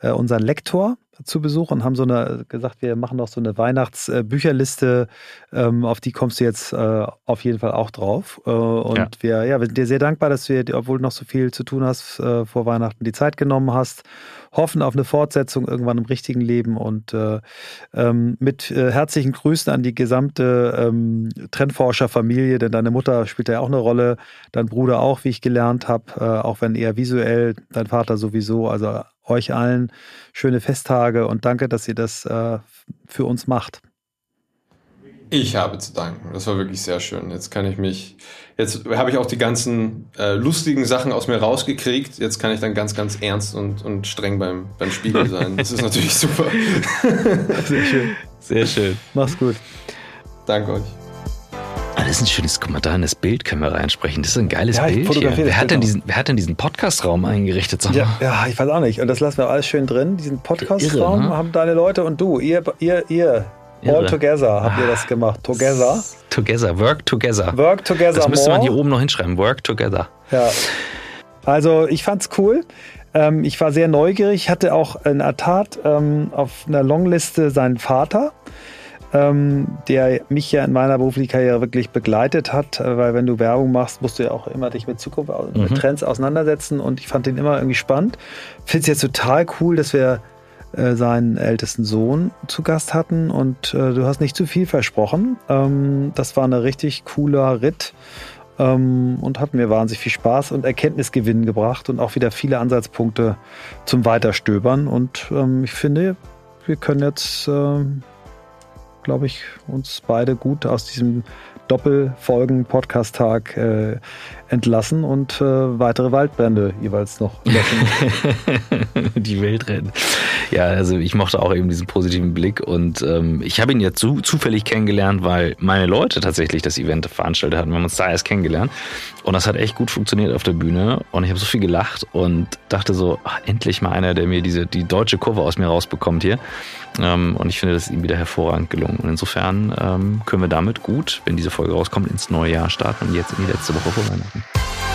äh, unseren Lektor zu Besuch und haben so eine gesagt, wir machen noch so eine Weihnachtsbücherliste, ähm, auf die kommst du jetzt äh, auf jeden Fall auch drauf. Äh, und ja. wir, ja, wir sind dir sehr dankbar, dass du, obwohl du noch so viel zu tun hast, äh, vor Weihnachten die Zeit genommen hast hoffen auf eine Fortsetzung irgendwann im richtigen Leben und äh, ähm, mit äh, herzlichen Grüßen an die gesamte ähm, Trendforscher-Familie, denn deine Mutter spielt ja auch eine Rolle, dein Bruder auch, wie ich gelernt habe, äh, auch wenn eher visuell, dein Vater sowieso, also euch allen schöne Festtage und danke, dass ihr das äh, für uns macht. Ich habe zu danken. Das war wirklich sehr schön. Jetzt kann ich mich, jetzt habe ich auch die ganzen äh, lustigen Sachen aus mir rausgekriegt. Jetzt kann ich dann ganz, ganz ernst und, und streng beim, beim Spiegel sein. Das ist natürlich super. Sehr schön. Sehr schön. Mach's gut. Danke euch. Ah, das ist ein schönes, guck mal, da in das Bild können wir reinsprechen. Das ist ein geiles ja, Bild hier. Wer hat, denn diesen, wer hat denn diesen Podcast-Raum eingerichtet? Ja, ja, ich weiß auch nicht. Und das lassen wir alles schön drin. Diesen Podcast-Raum ne? haben deine Leute und du, ihr, ihr, ihr Irre. All together habt ihr das gemacht. Together. Together, work together. Work together. Das müsste man hier oben noch hinschreiben. Work together. Ja. Also ich fand's cool. Ähm, ich war sehr neugierig. Ich hatte auch in der Tat ähm, auf einer Longliste seinen Vater, ähm, der mich ja in meiner beruflichen Karriere wirklich begleitet hat, äh, weil wenn du Werbung machst, musst du ja auch immer dich mit Zukunft, mhm. mit Trends auseinandersetzen und ich fand den immer irgendwie spannend. Finde es jetzt total cool, dass wir äh, seinen ältesten Sohn zu Gast hatten und äh, du hast nicht zu viel versprochen. Ähm, das war ein richtig cooler Ritt ähm, und hat mir wahnsinnig viel Spaß und Erkenntnisgewinn gebracht und auch wieder viele Ansatzpunkte zum Weiterstöbern. Und ähm, ich finde, wir können jetzt ähm, glaube ich, uns beide gut aus diesem Doppelfolgen-Podcast-Tag äh, entlassen und äh, weitere Waldbrände jeweils noch löschen. Die Welt retten. Ja, also ich mochte auch eben diesen positiven Blick und ähm, ich habe ihn ja zu, zufällig kennengelernt, weil meine Leute tatsächlich das Event veranstaltet hatten. Wir haben uns da erst kennengelernt und das hat echt gut funktioniert auf der Bühne und ich habe so viel gelacht und dachte so, ach, endlich mal einer, der mir diese die deutsche Kurve aus mir rausbekommt hier. Ähm, und ich finde, das ist ihm wieder hervorragend gelungen. Und insofern ähm, können wir damit gut, wenn diese Folge rauskommt, ins neue Jahr starten und jetzt in die letzte Woche vor Weihnachten. Música